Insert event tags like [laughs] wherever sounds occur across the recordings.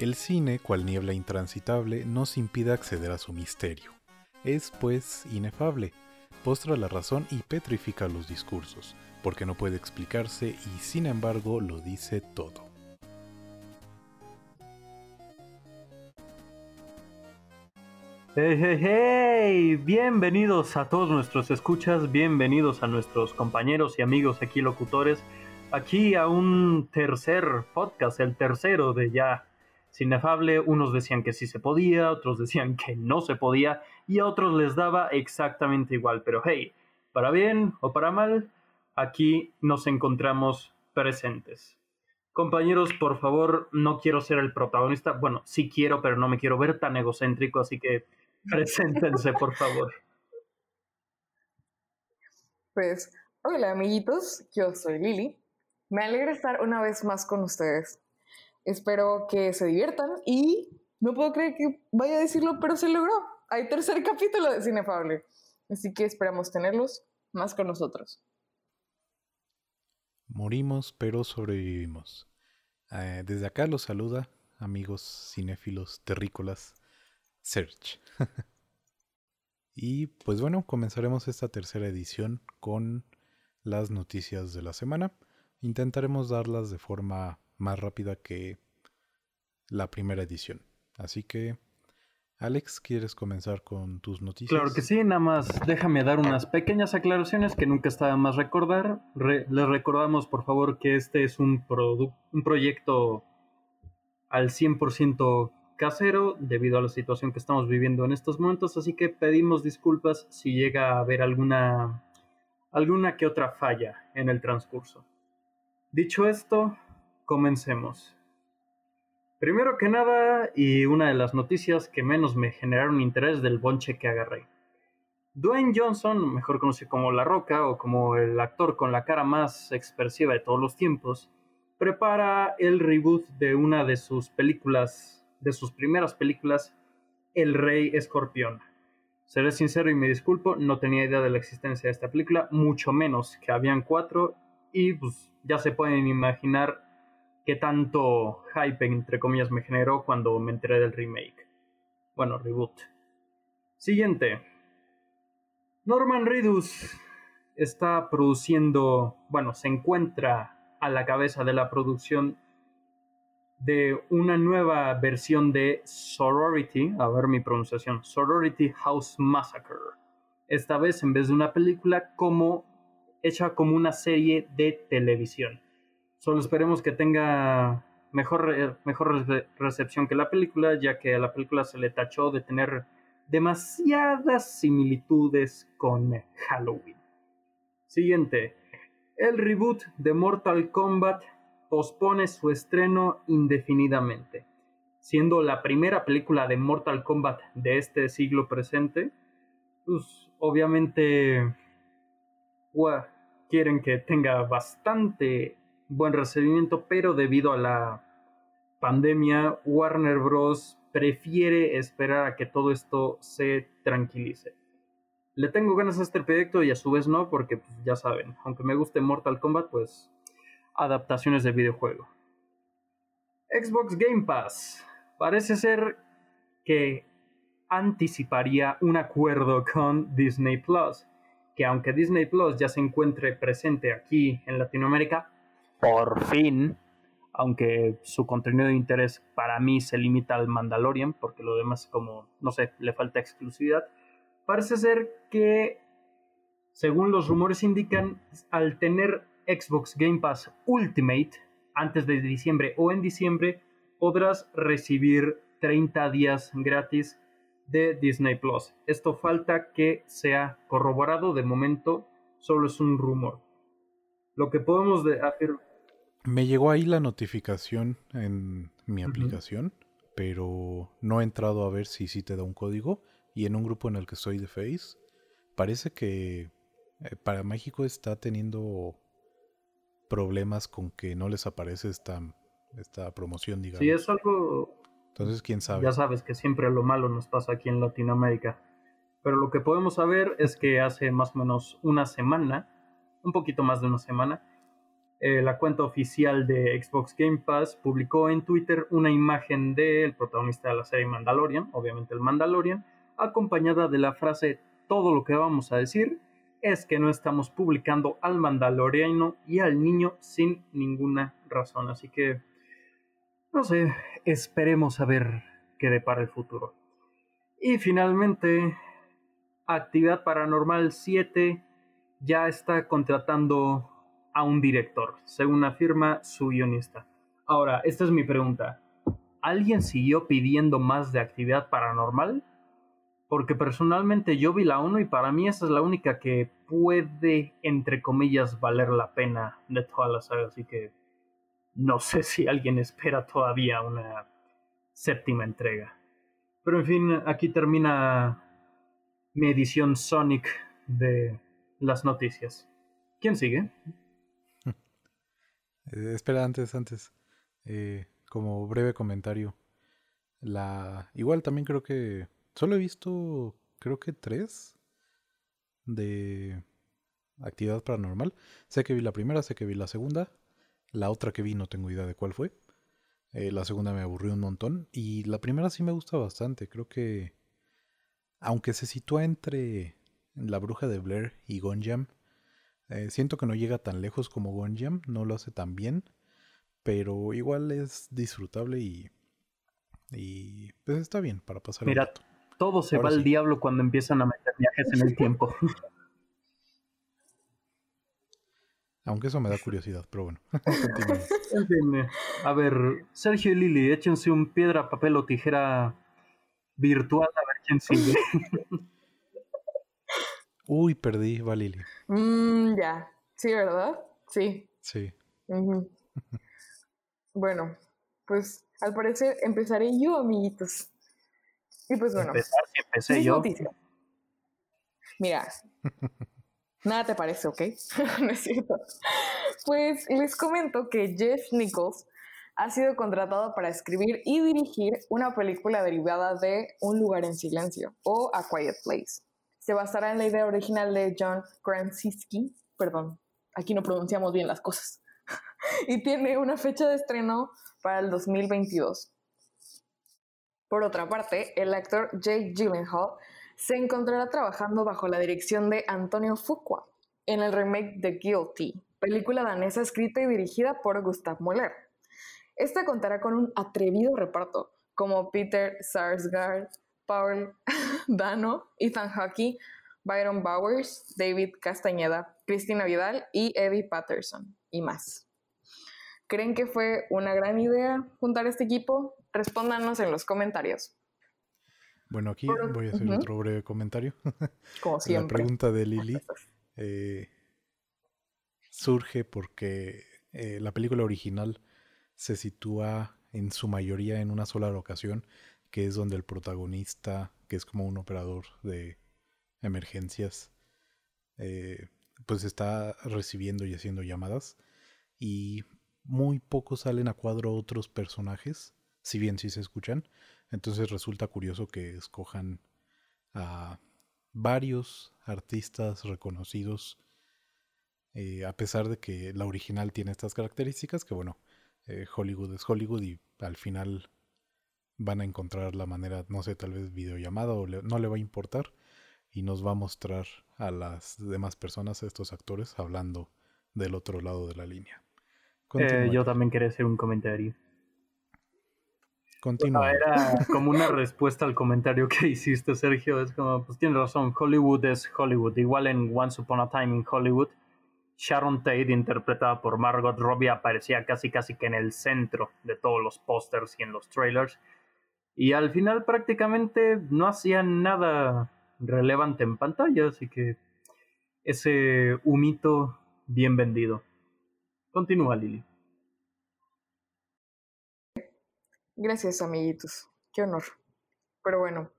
El cine, cual niebla intransitable, nos impide acceder a su misterio. Es, pues, inefable, postra la razón y petrifica los discursos, porque no puede explicarse y sin embargo lo dice todo. Hey, hey, bienvenidos a todos nuestros escuchas, bienvenidos a nuestros compañeros y amigos aquí locutores, aquí a un tercer podcast, el tercero de ya Cinefable, unos decían que sí se podía, otros decían que no se podía y a otros les daba exactamente igual. Pero hey, para bien o para mal, aquí nos encontramos presentes. Compañeros, por favor, no quiero ser el protagonista. Bueno, sí quiero, pero no me quiero ver tan egocéntrico, así que [laughs] preséntense, por favor. Pues, hola amiguitos, yo soy Lili. Me alegra estar una vez más con ustedes. Espero que se diviertan y no puedo creer que vaya a decirlo, pero se logró. Hay tercer [laughs] capítulo de Cinefable. Así que esperamos tenerlos más con nosotros. Morimos, pero sobrevivimos. Eh, desde acá los saluda, amigos cinéfilos terrícolas, Search. [laughs] y pues bueno, comenzaremos esta tercera edición con las noticias de la semana. Intentaremos darlas de forma más rápida que la primera edición. Así que, Alex, ¿quieres comenzar con tus noticias? Claro que sí, nada más déjame dar unas pequeñas aclaraciones que nunca está más recordar. les recordamos, por favor, que este es un, un proyecto al 100% casero debido a la situación que estamos viviendo en estos momentos, así que pedimos disculpas si llega a haber alguna alguna que otra falla en el transcurso. Dicho esto, Comencemos. Primero que nada, y una de las noticias que menos me generaron interés del bonche que agarré. Dwayne Johnson, mejor conocido como La Roca o como el actor con la cara más expresiva de todos los tiempos, prepara el reboot de una de sus películas, de sus primeras películas, El Rey Escorpión. Seré sincero y me disculpo, no tenía idea de la existencia de esta película, mucho menos que habían cuatro, y pues ya se pueden imaginar qué tanto hype, entre comillas, me generó cuando me enteré del remake. Bueno, reboot. Siguiente. Norman Reedus está produciendo, bueno, se encuentra a la cabeza de la producción de una nueva versión de Sorority, a ver mi pronunciación, Sorority House Massacre. Esta vez en vez de una película como hecha como una serie de televisión. Solo esperemos que tenga mejor, mejor recepción que la película, ya que a la película se le tachó de tener demasiadas similitudes con Halloween. Siguiente. El reboot de Mortal Kombat pospone su estreno indefinidamente. Siendo la primera película de Mortal Kombat de este siglo presente, pues obviamente quieren que tenga bastante buen recibimiento, pero debido a la pandemia, Warner Bros. prefiere esperar a que todo esto se tranquilice. Le tengo ganas a este proyecto y a su vez no, porque pues, ya saben, aunque me guste Mortal Kombat, pues adaptaciones de videojuego. Xbox Game Pass. Parece ser que anticiparía un acuerdo con Disney Plus, que aunque Disney Plus ya se encuentre presente aquí en Latinoamérica, por fin, aunque su contenido de interés para mí se limita al Mandalorian, porque lo demás como, no sé, le falta exclusividad, parece ser que, según los rumores indican, al tener Xbox Game Pass Ultimate antes de diciembre o en diciembre, podrás recibir 30 días gratis de Disney Plus. Esto falta que sea corroborado, de momento solo es un rumor. Lo que podemos de hacer... Me llegó ahí la notificación en mi aplicación, pero no he entrado a ver si sí te da un código. Y en un grupo en el que estoy de Face, parece que eh, para México está teniendo problemas con que no les aparece esta, esta promoción, digamos. Sí, es algo... Entonces, quién sabe. Ya sabes que siempre lo malo nos pasa aquí en Latinoamérica. Pero lo que podemos saber es que hace más o menos una semana, un poquito más de una semana, eh, la cuenta oficial de Xbox Game Pass publicó en Twitter una imagen del protagonista de la serie Mandalorian, obviamente el Mandalorian, acompañada de la frase todo lo que vamos a decir es que no estamos publicando al Mandaloriano y al niño sin ninguna razón. Así que, no sé, esperemos a ver qué depara el futuro. Y finalmente, Actividad Paranormal 7 ya está contratando a un director, según afirma su guionista. Ahora, esta es mi pregunta. ¿Alguien siguió pidiendo más de actividad paranormal? Porque personalmente yo vi la 1 y para mí esa es la única que puede, entre comillas, valer la pena de toda la saga. Así que no sé [laughs] si alguien espera todavía una séptima entrega. Pero en fin, aquí termina mi edición Sonic de las noticias. ¿Quién sigue? Eh, espera, antes, antes. Eh, como breve comentario. La. Igual también creo que. Solo he visto. Creo que tres. De. Actividad paranormal. Sé que vi la primera, sé que vi la segunda. La otra que vi no tengo idea de cuál fue. Eh, la segunda me aburrió un montón. Y la primera sí me gusta bastante. Creo que aunque se sitúa entre La Bruja de Blair y Gonjam, eh, siento que no llega tan lejos como Gonjam, no lo hace tan bien, pero igual es disfrutable y, y pues está bien para pasar Mira, el todo se va al diablo cuando empiezan a meter viajes en el tiempo. [laughs] Aunque eso me da curiosidad, pero bueno. [laughs] a ver, Sergio y Lili, échense un piedra, papel o tijera virtual a ver quién sigue. [laughs] Uy, perdí, Valili. Mm, ya, sí, ¿verdad? Sí. Sí. [laughs] bueno, pues al parecer empezaré yo, amiguitos. Y pues bueno. Empezar, empecé yo. Mira, [laughs] nada te parece, ¿ok? [laughs] no es cierto. Pues les comento que Jeff Nichols ha sido contratado para escribir y dirigir una película derivada de Un lugar en silencio o A Quiet Place. Se basará en la idea original de John Krasinski, perdón, aquí no pronunciamos bien las cosas, [laughs] y tiene una fecha de estreno para el 2022. Por otra parte, el actor Jake Gyllenhaal se encontrará trabajando bajo la dirección de Antonio Fuqua en el remake de Guilty, película danesa escrita y dirigida por Gustav Moller. Esta contará con un atrevido reparto, como Peter Sarsgaard, Paul [laughs] Dano, Ethan Hawke, Byron Bowers, David Castañeda, Cristina Vidal y Eddie Patterson, y más. ¿Creen que fue una gran idea juntar este equipo? Respóndanos en los comentarios. Bueno, aquí voy a hacer otro breve comentario. [laughs] Como siempre. La pregunta de Lily eh, surge porque eh, la película original se sitúa en su mayoría en una sola locación, que es donde el protagonista, que es como un operador de emergencias, eh, pues está recibiendo y haciendo llamadas. Y muy poco salen a cuadro otros personajes, si bien sí se escuchan. Entonces resulta curioso que escojan a varios artistas reconocidos, eh, a pesar de que la original tiene estas características, que bueno, eh, Hollywood es Hollywood y al final van a encontrar la manera, no sé, tal vez videollamada o no le va a importar y nos va a mostrar a las demás personas, a estos actores, hablando del otro lado de la línea. Eh, yo también quería hacer un comentario. Continúa. era como una respuesta al comentario que [laughs] hiciste, Sergio. Es como, pues tienes razón, Hollywood es Hollywood. Igual en Once Upon a Time in Hollywood, Sharon Tate, interpretada por Margot Robbie, aparecía casi casi que en el centro de todos los pósters y en los trailers. Y al final prácticamente no hacía nada relevante en pantalla, así que ese humito bien vendido. Continúa, Lili. Gracias, amiguitos. Qué honor. Pero bueno,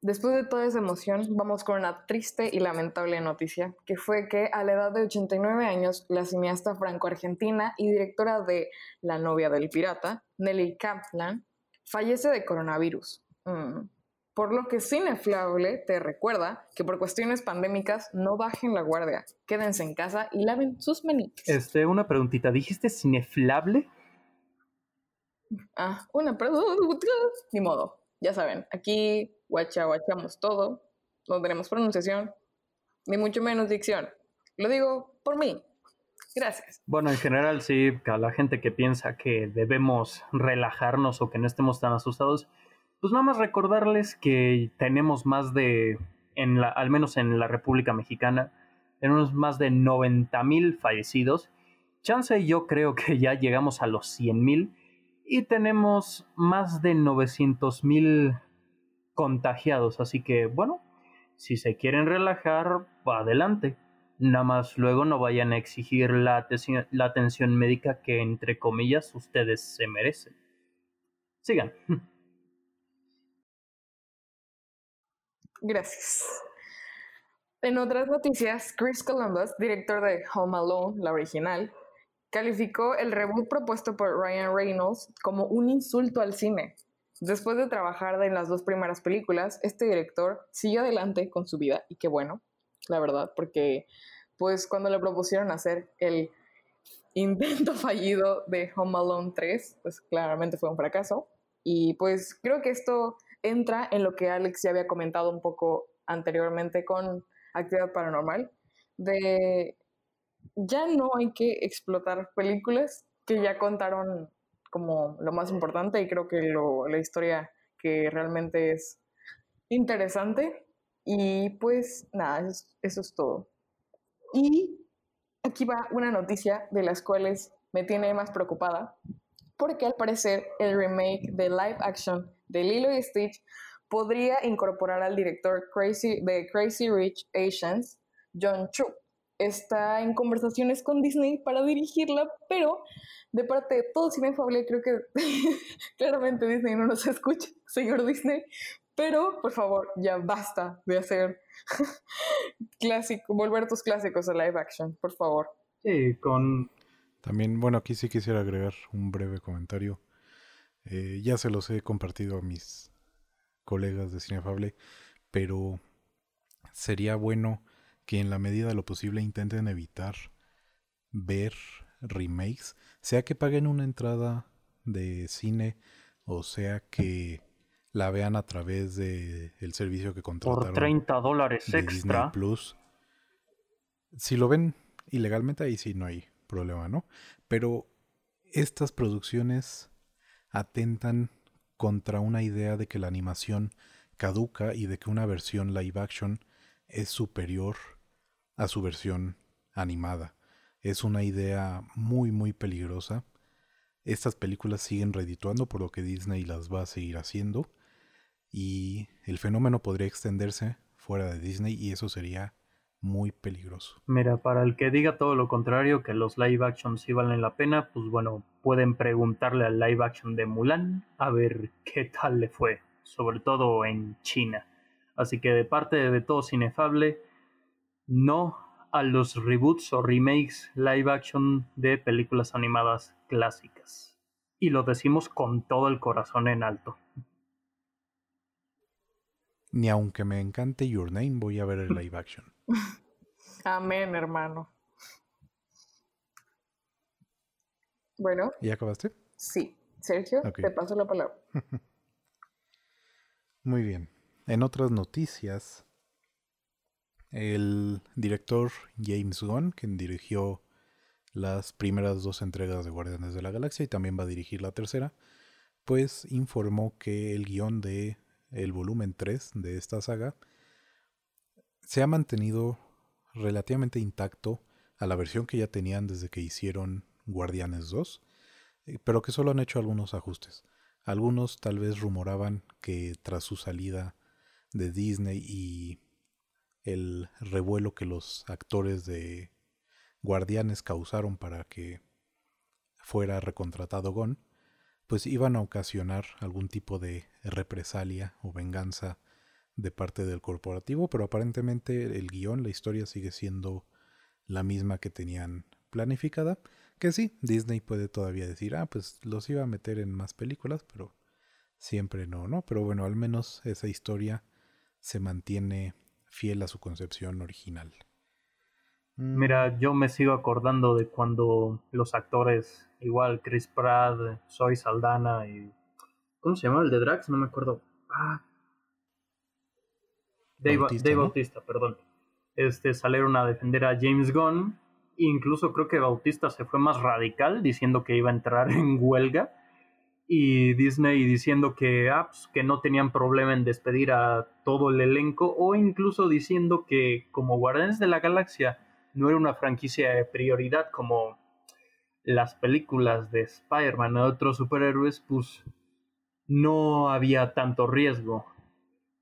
después de toda esa emoción, vamos con una triste y lamentable noticia, que fue que a la edad de 89 años, la cineasta franco-argentina y directora de La novia del pirata, Nelly Kaplan, fallece de coronavirus. Mm. Por lo que Cineflable te recuerda que por cuestiones pandémicas no bajen la guardia, quédense en casa y laven sus manitas. Este, una preguntita, ¿dijiste Cineflable? Ah, una pregunta. Ni modo, ya saben, aquí guacha, guachamos todo, no tenemos pronunciación, ni mucho menos dicción. Lo digo por mí. Gracias. Bueno, en general sí, a la gente que piensa que debemos relajarnos o que no estemos tan asustados, pues nada más recordarles que tenemos más de, en la, al menos en la República Mexicana, tenemos más de 90 mil fallecidos. Chance yo creo que ya llegamos a los 100 mil y tenemos más de 900 mil contagiados. Así que bueno, si se quieren relajar, adelante. Nada más luego no vayan a exigir la atención, la atención médica que entre comillas ustedes se merecen. Sigan. Gracias. En otras noticias, Chris Columbus, director de Home Alone, la original, calificó el reboot propuesto por Ryan Reynolds como un insulto al cine. Después de trabajar en las dos primeras películas, este director siguió adelante con su vida y qué bueno, la verdad, porque pues cuando le propusieron hacer el intento [laughs] fallido de Home Alone 3, pues claramente fue un fracaso. Y pues creo que esto entra en lo que Alex ya había comentado un poco anteriormente con actividad paranormal, de ya no hay que explotar películas que ya contaron como lo más importante y creo que la historia que realmente es interesante. Y pues nada, eso es todo. Y aquí va una noticia de las cuales me tiene más preocupada, porque al parecer el remake de live action de Lilo y Stitch podría incorporar al director Crazy, de Crazy Rich Asians, John Chu. Está en conversaciones con Disney para dirigirla, pero de parte de todo Cinefable, creo que [laughs] claramente Disney no nos escucha, señor Disney, pero por favor, ya basta de hacer [laughs] clásico, volver tus clásicos a live action, por favor. Sí, con... También, bueno, aquí sí quisiera agregar un breve comentario. Eh, ya se los he compartido a mis colegas de Cinefable, pero sería bueno que en la medida de lo posible intenten evitar ver remakes, sea que paguen una entrada de cine o sea que la vean a través de el servicio que contrataron. Por 30 dólares extra. Plus. Si lo ven ilegalmente, ahí sí no hay problema, ¿no? Pero estas producciones atentan contra una idea de que la animación caduca y de que una versión live action es superior a su versión animada. Es una idea muy muy peligrosa. Estas películas siguen redituando por lo que Disney las va a seguir haciendo y el fenómeno podría extenderse fuera de Disney y eso sería muy peligroso. Mira, para el que diga todo lo contrario, que los live action sí valen la pena, pues bueno, pueden preguntarle al live action de Mulan a ver qué tal le fue, sobre todo en China. Así que de parte de todo cinefable, no a los reboots o remakes live action de películas animadas clásicas. Y lo decimos con todo el corazón en alto. Ni aunque me encante Your Name, voy a ver el live action. [laughs] Amén, hermano. Bueno. ¿Y acabaste? Sí. Sergio, te paso la palabra. [laughs] Muy bien. En otras noticias, el director James Gunn, quien dirigió las primeras dos entregas de Guardianes de la Galaxia y también va a dirigir la tercera, pues informó que el guion de el volumen 3 de esta saga, se ha mantenido relativamente intacto a la versión que ya tenían desde que hicieron Guardianes 2, eh, pero que solo han hecho algunos ajustes. Algunos tal vez rumoraban que tras su salida de Disney y el revuelo que los actores de guardianes causaron para que fuera recontratado Gon, pues iban a ocasionar algún tipo de represalia o venganza de parte del corporativo, pero aparentemente el guion, la historia sigue siendo la misma que tenían planificada, que sí, Disney puede todavía decir, ah, pues los iba a meter en más películas, pero siempre no, ¿no? Pero bueno, al menos esa historia se mantiene fiel a su concepción original. Mm. Mira, yo me sigo acordando de cuando los actores, igual Chris Pratt, Zoe Saldana y... ¿Cómo se llama el de Drax? No me acuerdo. Ah. Dave Bautista, perdón. Este, salieron a defender a James Gunn. Incluso creo que Bautista se fue más radical diciendo que iba a entrar [laughs] en huelga y Disney diciendo que, apps que no tenían problema en despedir a todo el elenco o incluso diciendo que como Guardianes de la Galaxia no era una franquicia de prioridad como las películas de Spider-Man o otros superhéroes, pues no había tanto riesgo.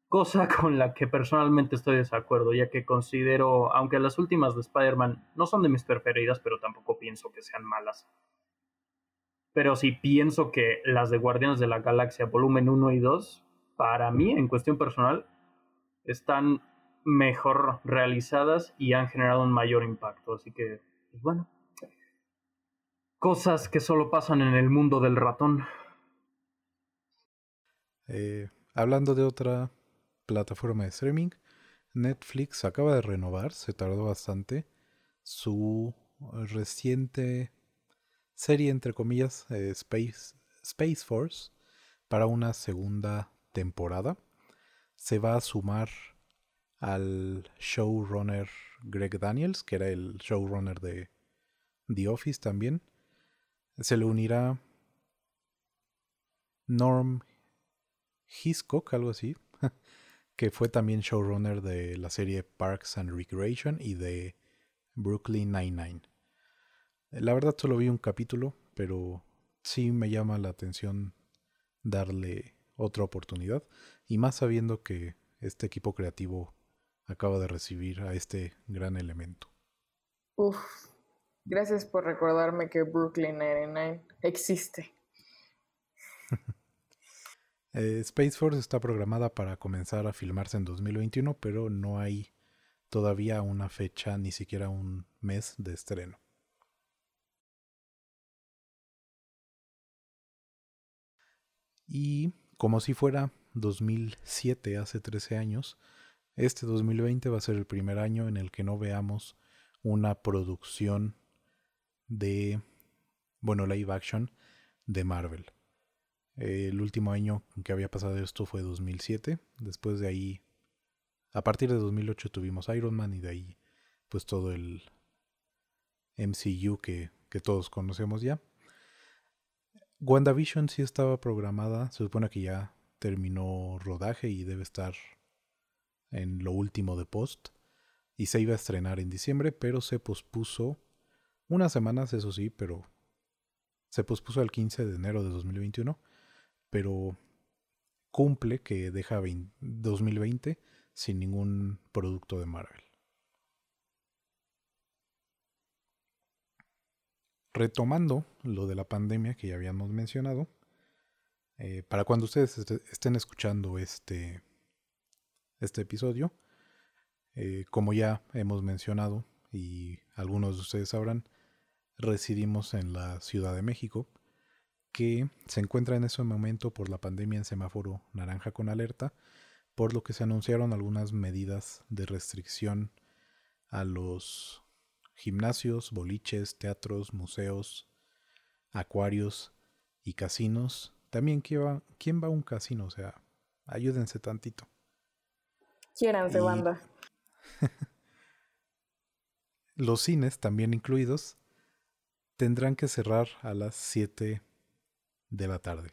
Cosa [laughs] con la que personalmente estoy de desacuerdo, ya que considero, aunque las últimas de Spider-Man no son de mis preferidas, pero tampoco pienso que sean malas. Pero sí pienso que las de Guardianes de la Galaxia volumen 1 y 2, para mí, en cuestión personal, están mejor realizadas y han generado un mayor impacto. Así que, pues bueno, cosas que solo pasan en el mundo del ratón. Eh, hablando de otra plataforma de streaming, Netflix acaba de renovar, se tardó bastante, su reciente serie, entre comillas, eh, Space, Space Force, para una segunda temporada. Se va a sumar al showrunner Greg Daniels, que era el showrunner de The Office también. Se le unirá Norm Hiscock, algo así, [laughs] que fue también showrunner de la serie Parks and Recreation y de Brooklyn Nine-Nine. La verdad solo vi un capítulo, pero sí me llama la atención darle otra oportunidad. Y más sabiendo que este equipo creativo acaba de recibir a este gran elemento. Uf, gracias por recordarme que Brooklyn Nine-Nine existe. [laughs] Eh, Space Force está programada para comenzar a filmarse en 2021, pero no hay todavía una fecha, ni siquiera un mes de estreno. Y como si fuera 2007, hace 13 años, este 2020 va a ser el primer año en el que no veamos una producción de, bueno, live action de Marvel. El último año que había pasado esto fue 2007. Después de ahí, a partir de 2008 tuvimos Iron Man y de ahí pues todo el MCU que, que todos conocemos ya. WandaVision sí estaba programada, se supone que ya terminó rodaje y debe estar en lo último de post. Y se iba a estrenar en diciembre, pero se pospuso unas semanas, eso sí, pero se pospuso al 15 de enero de 2021. Pero cumple que deja 2020 sin ningún producto de Marvel. retomando lo de la pandemia que ya habíamos mencionado, eh, para cuando ustedes estén escuchando este, este episodio, eh, como ya hemos mencionado y algunos de ustedes sabrán, residimos en la Ciudad de México, que se encuentra en ese momento por la pandemia en semáforo naranja con alerta, por lo que se anunciaron algunas medidas de restricción a los gimnasios, boliches, teatros, museos, acuarios y casinos. También, ¿quién ¿quién va a un casino? O sea, ayúdense tantito. Quiéranse, banda. [laughs] Los cines, también incluidos, tendrán que cerrar a las 7 de la tarde.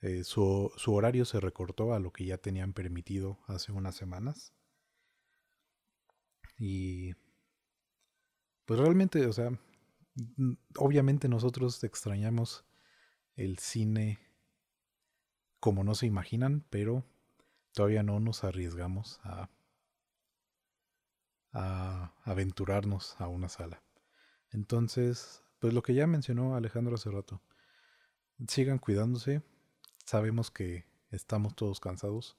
Eh, su, su horario se recortó a lo que ya tenían permitido hace unas semanas. Y pues realmente, o sea, obviamente nosotros extrañamos el cine como no se imaginan, pero todavía no nos arriesgamos a, a aventurarnos a una sala. Entonces, pues lo que ya mencionó Alejandro hace rato, sigan cuidándose, sabemos que estamos todos cansados,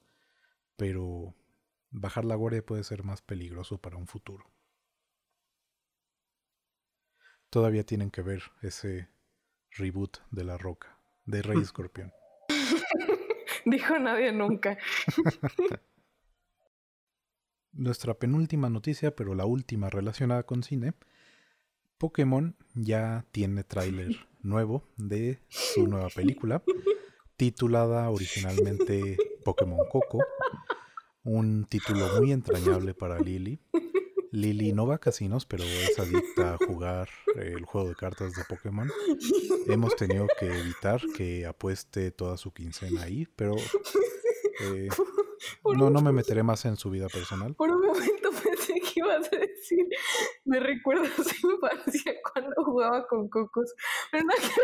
pero bajar la guardia puede ser más peligroso para un futuro. Todavía tienen que ver ese reboot de La Roca, de Rey Escorpión. Dijo nadie nunca. [laughs] Nuestra penúltima noticia, pero la última relacionada con cine, Pokémon ya tiene tráiler nuevo de su nueva película, titulada originalmente Pokémon Coco, un título muy entrañable para Lily. Lily no va a casinos, pero es adicta a jugar el juego de cartas de Pokémon. Hemos tenido que evitar que apueste toda su quincena ahí, pero eh, no, no me meteré más en su vida personal. Por un momento pensé que ibas a decir, me recuerda a su infancia cuando jugaba con cocos. Pero nada [laughs] que.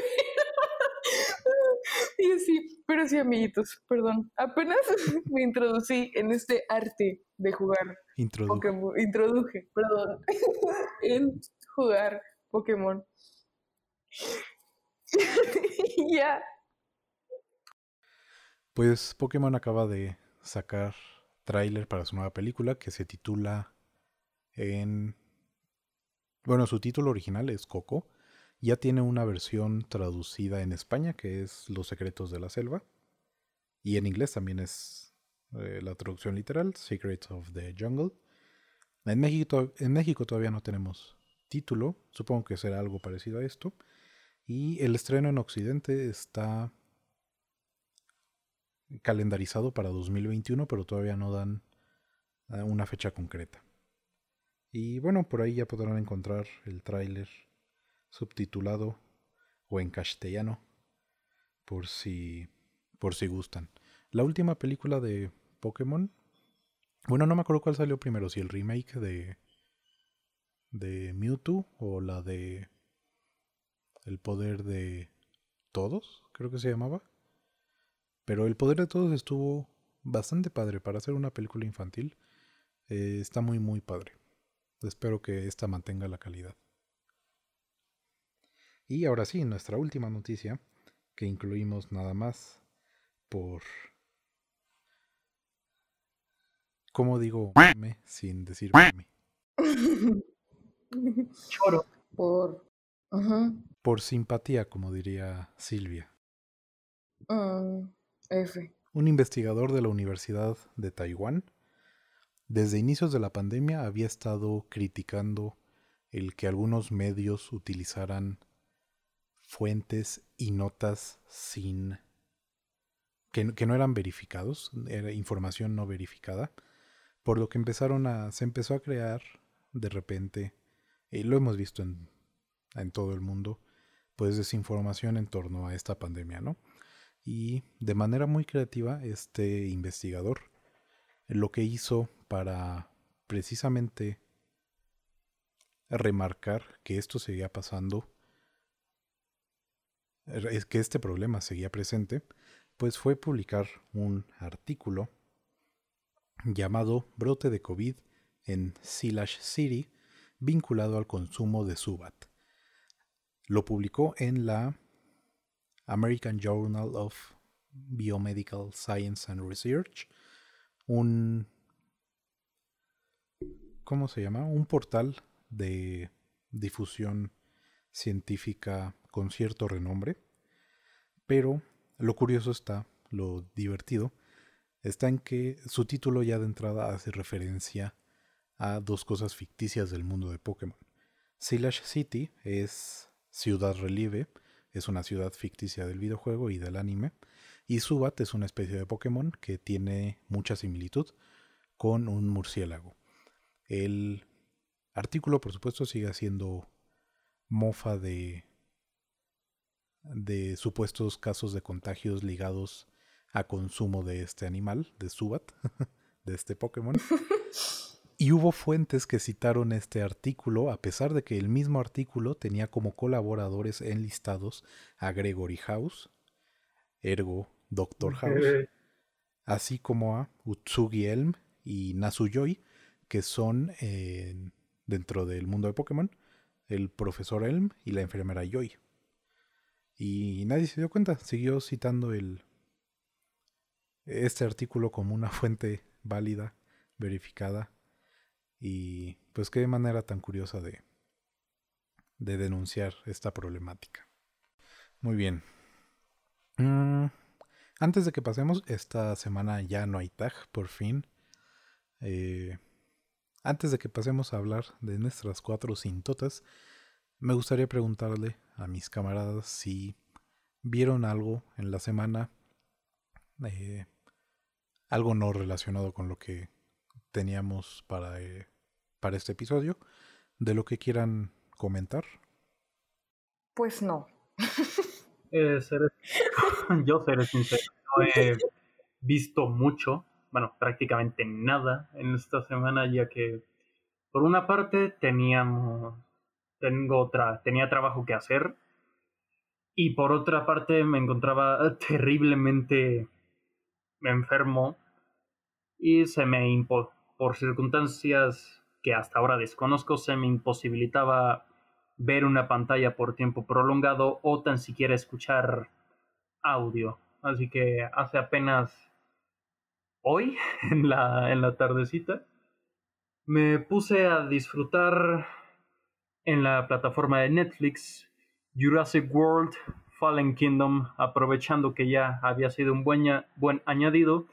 [laughs] Y sí, pero sí, amiguitos, perdón. Apenas [laughs] me introducí en este arte de jugar Introdujo. Pokémon. Introduje, perdón. [laughs] en jugar Pokémon. ya. Pues Pokémon acaba de sacar tráiler para su nueva película que se titula en... Bueno, su título original es Coco. Ya tiene una versión traducida en España que es Los secretos de la selva. Y en inglés también es eh, la traducción literal, Secrets of the Jungle. En México, en México todavía no tenemos título, supongo que será algo parecido a esto. Y el estreno en Occidente está calendarizado para 2021, pero todavía no dan eh, una fecha concreta. Y bueno, por ahí ya podrán encontrar el tráiler subtitulado o en castellano, por si, por si gustan. La última película de Pokémon, bueno, no me acuerdo cuál salió primero, si el remake de, de Mewtwo o la de El poder de todos, creo que se llamaba. Pero El Poder de Todos estuvo bastante padre para hacer una película infantil. Eh, está muy, muy padre. Espero que esta mantenga la calidad. Y ahora sí, nuestra última noticia, que incluimos nada más por... ¿Cómo digo meme sin decir meme? Choro. [laughs] Por. Por simpatía, como diría Silvia. Mm, F. Un investigador de la Universidad de Taiwán, desde inicios de la pandemia había estado criticando el que algunos medios utilizaran fuentes y notas sin que, que no eran verificados, era información no verificada, por lo que empezaron a se empezó a crear de repente, y lo hemos visto en, en todo el mundo, pues desinformación en torno a esta pandemia, ¿no? Y de manera muy creativa, este investigador lo que hizo para precisamente remarcar que esto seguía pasando, es que este problema seguía presente, pues fue publicar un artículo llamado Brote de COVID en Silash City vinculado al consumo de Subat. Lo publicó en la American Journal of Biomedical Science and Research, un ¿cómo se llama? Un portal de difusión científica con cierto renombre, pero lo curioso está, lo divertido, está en que su título ya de entrada hace referencia a dos cosas ficticias del mundo de Pokémon. Silash City es ciudad relieve, es una ciudad ficticia del videojuego y del anime, y Subat es una especie de Pokémon que tiene mucha similitud con un murciélago. El artículo, por supuesto, sigue siendo mofa de, de supuestos casos de contagios ligados a consumo de este animal, de Subat, [laughs] de este Pokémon. [laughs] Y hubo fuentes que citaron este artículo, a pesar de que el mismo artículo tenía como colaboradores enlistados a Gregory House, ergo Doctor House, así como a Utsugi Elm y Nasuyoi, que son eh, dentro del mundo de Pokémon el profesor Elm y la enfermera Joy. Y nadie se dio cuenta, siguió citando el, este artículo como una [laughs] fuente válida, verificada. Y pues qué manera tan curiosa de, de denunciar esta problemática. Muy bien. Mm, antes de que pasemos, esta semana ya no hay tag, por fin. Eh, antes de que pasemos a hablar de nuestras cuatro cintotas, me gustaría preguntarle a mis camaradas si vieron algo en la semana, eh, algo no relacionado con lo que teníamos para, eh, para este episodio, de lo que quieran comentar. Pues no. [laughs] Eh, [laughs] yo seré sincero, no he visto mucho, bueno, prácticamente nada en esta semana, ya que por una parte teníamos, tengo otra, tenía trabajo que hacer y por otra parte me encontraba [laughs] terriblemente enfermo y se me por circunstancias que hasta ahora desconozco se me imposibilitaba ver una pantalla por tiempo prolongado o tan siquiera escuchar audio. Así que hace apenas hoy, [laughs] en la, en la tardecita, me puse a disfrutar en la plataforma de Netflix Jurassic World Fallen Kingdom, aprovechando que ya había sido un buen, buen añadido,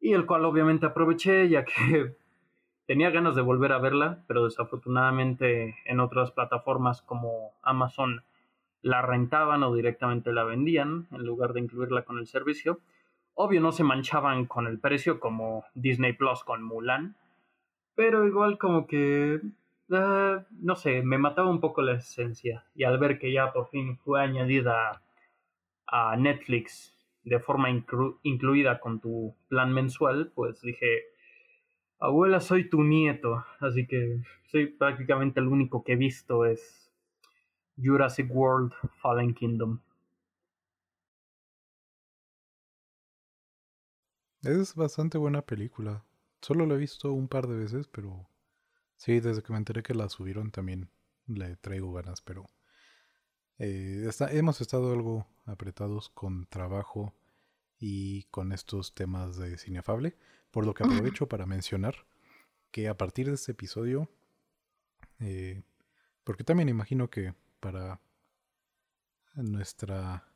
y el cual obviamente aproveché [laughs] ya que Tenía ganas de volver a verla, pero desafortunadamente en otras plataformas como Amazon la rentaban o directamente la vendían en lugar de incluirla con el servicio. Obvio no se manchaban con el precio como Disney Plus con Mulan, pero igual como que, eh, no sé, me mataba un poco la esencia. Y al ver que ya por fin fue añadida a Netflix de forma incluida con tu plan mensual, pues dije, Abuela, soy tu nieto, así que soy prácticamente el único que he visto es Jurassic World Fallen Kingdom. Es bastante buena película. Solo la he visto un par de veces, pero sí, desde que me enteré que la subieron también le traigo ganas, pero eh, hemos estado algo apretados con trabajo y con estos temas de cinefable. Por lo que aprovecho para mencionar que a partir de este episodio, eh, porque también imagino que para nuestra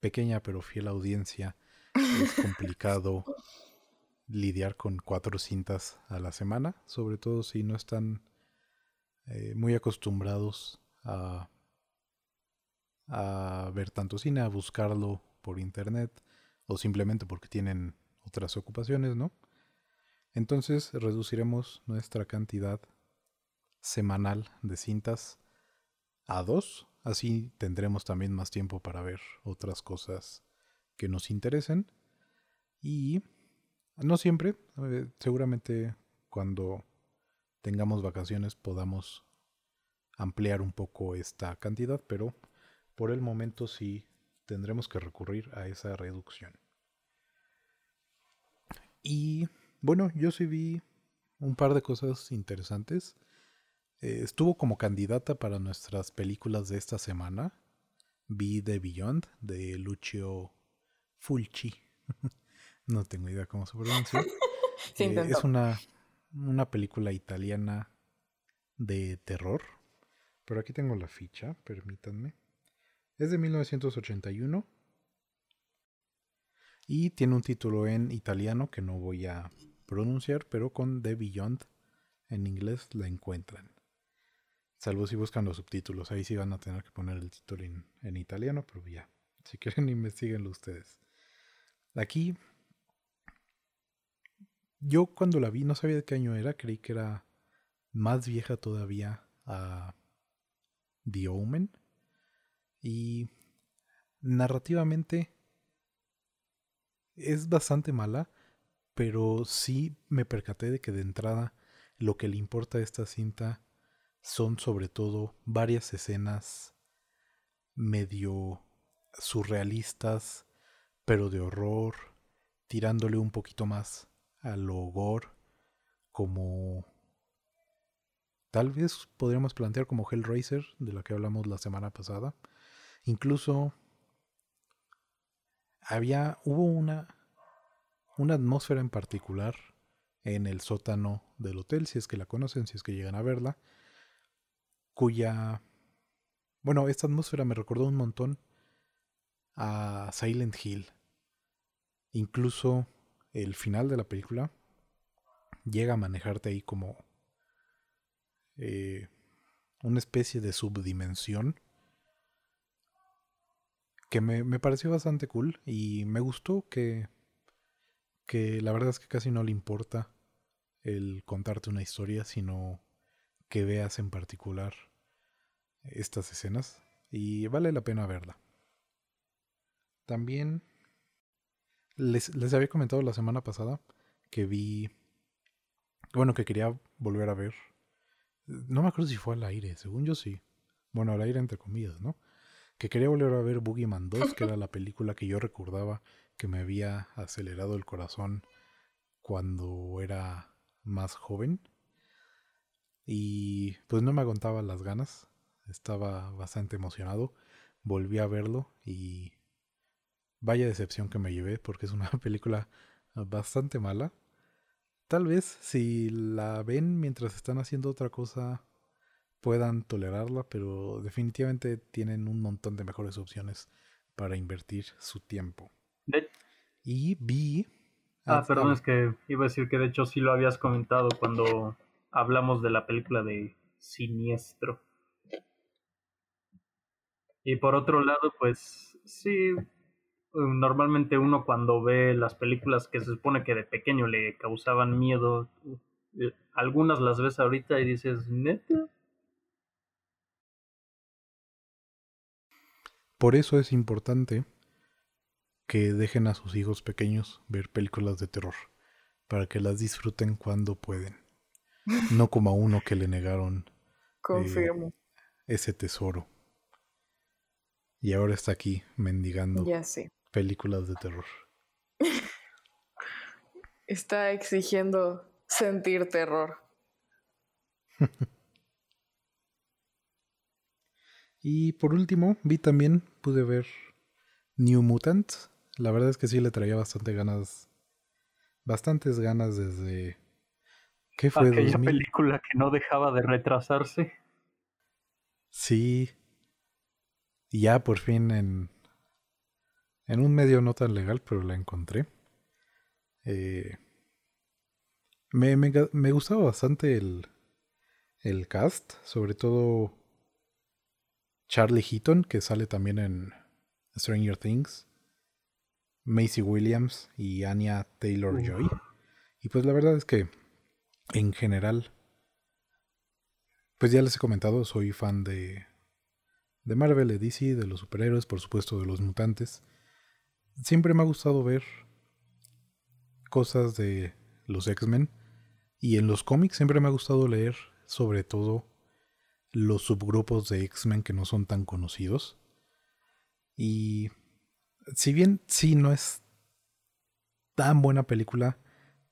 pequeña pero fiel audiencia es [laughs] complicado lidiar con cuatro cintas a la semana, sobre todo si no están eh, muy acostumbrados a, a ver tanto cine, a buscarlo por internet o simplemente porque tienen otras ocupaciones, ¿no? Entonces reduciremos nuestra cantidad semanal de cintas a dos. Así tendremos también más tiempo para ver otras cosas que nos interesen. Y no siempre, eh, seguramente cuando tengamos vacaciones podamos ampliar un poco esta cantidad, pero por el momento sí tendremos que recurrir a esa reducción. Y bueno, yo sí vi un par de cosas interesantes. Eh, estuvo como candidata para nuestras películas de esta semana. Vi The Beyond de Lucio Fulci. [laughs] no tengo idea cómo se pronuncia. [laughs] Eh, es una, una película italiana de terror. Pero aquí tengo la ficha, permítanme. Es de 1981 y tiene un título en italiano que no voy a pronunciar, pero con The Beyond en inglés la encuentran. Salvo si buscan los subtítulos, ahí sí van a tener que poner el título en, italiano, pero ya, si quieren [laughs] investiguenlo ustedes. Aquí, yo cuando la vi no sabía de qué año era, creí que era más vieja todavía a The Omen. Y narrativamente es bastante mala, pero sí me percaté de que de entrada lo que le importa a esta cinta son sobre todo varias escenas medio surrealistas, pero de horror, tirándole un poquito más al horror, como tal vez podríamos plantear como Hellraiser, de la que hablamos la semana pasada. Incluso había, hubo una, una atmósfera en particular en el sótano del hotel, si es que la conocen, si es que llegan a verla, cuya... Bueno, esta atmósfera me recordó un montón a Silent Hill. Incluso el final de la película llega a manejarte ahí como eh, una especie de subdimensión que me, me, pareció bastante cool y me gustó que, que la verdad es que casi no le importa el contarte una historia, sino que veas en particular estas escenas y vale la pena verla. También les, les había comentado la semana pasada que vi, bueno, que quería volver a ver. No me acuerdo si fue al aire, según yo sí. Bueno, al aire entre comillas, ¿no? Que quería volver a ver Boogeyman 2, que era la película que yo recordaba que me había acelerado el corazón cuando era más joven. Y pues no me aguantaba las ganas. Estaba bastante emocionado. Volví a verlo y vaya decepción que me llevé porque es una [laughs] película bastante mala. Tal vez si la ven mientras están haciendo otra cosa puedan tolerarla, pero definitivamente tienen un montón de mejores opciones para invertir su tiempo. Y vi Ah, ah, perdón, es que iba a decir que de hecho sí lo habías comentado cuando hablamos de la película de Siniestro. Y por otro lado, pues sí, normalmente uno cuando ve las películas que se supone que de pequeño le causaban miedo, eh, algunas las ves ahorita y dices, neta. Por eso es importante que dejen a sus hijos pequeños ver películas de terror, para que las disfruten cuando pueden. No como a uno que le negaron Confirmo. ese tesoro. Y ahora está aquí mendigando ya sé. Películas de terror. Está exigiendo sentir terror. [laughs] y por último, vi también, pude ver New Mutant, la verdad es que sí le traía bastante ganas. Bastantes ganas desde. ¿Qué fue? Aquella película que no dejaba de retrasarse. Sí. Y ya por fin en. En un medio no tan legal, pero la encontré. Eh, me, me, me gustaba bastante el, el cast, sobre todo Charlie Heaton, que sale también en Stranger Things. Macy Williams y Anya Taylor Joy. Y pues la verdad es que en general, pues ya les he comentado, soy fan de, de Marvel, de DC, de los superhéroes, por supuesto de los mutantes. Siempre me ha gustado ver cosas de los X-Men. Y en los cómics siempre me ha gustado leer sobre todo los subgrupos de X-Men que no son tan conocidos. Y si bien sí no es tan buena película,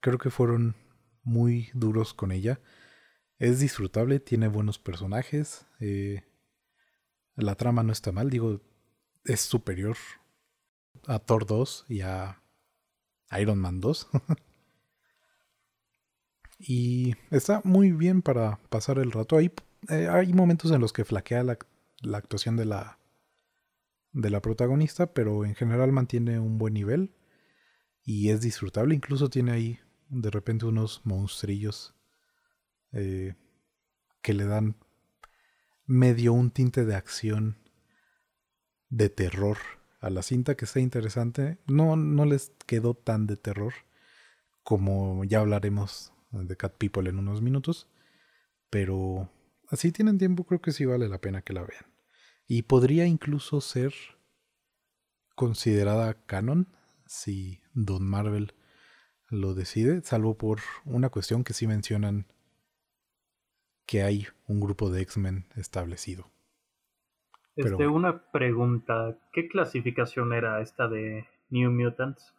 creo que fueron muy duros con ella. Es disfrutable, tiene buenos personajes. Eh, la trama no está mal, digo, es superior a Thor 2 y a Iron Man 2. [laughs] y está muy bien para pasar el rato. Hay, eh, hay momentos en los que flaquea la, la actuación de la, de la protagonista, pero en general mantiene un buen nivel y es disfrutable. Incluso tiene ahí de repente unos monstrillos eh, que le dan medio un tinte de acción, de terror a la cinta que está interesante. No, no les quedó tan de terror como ya hablaremos de Cat People en unos minutos, pero así tienen tiempo, creo que sí vale la pena que la vean. Y podría incluso ser considerada canon si Don Marvel lo decide, salvo por una cuestión que sí mencionan que hay un grupo de X-Men establecido. Este, una pregunta, ¿qué clasificación era esta de New Mutants?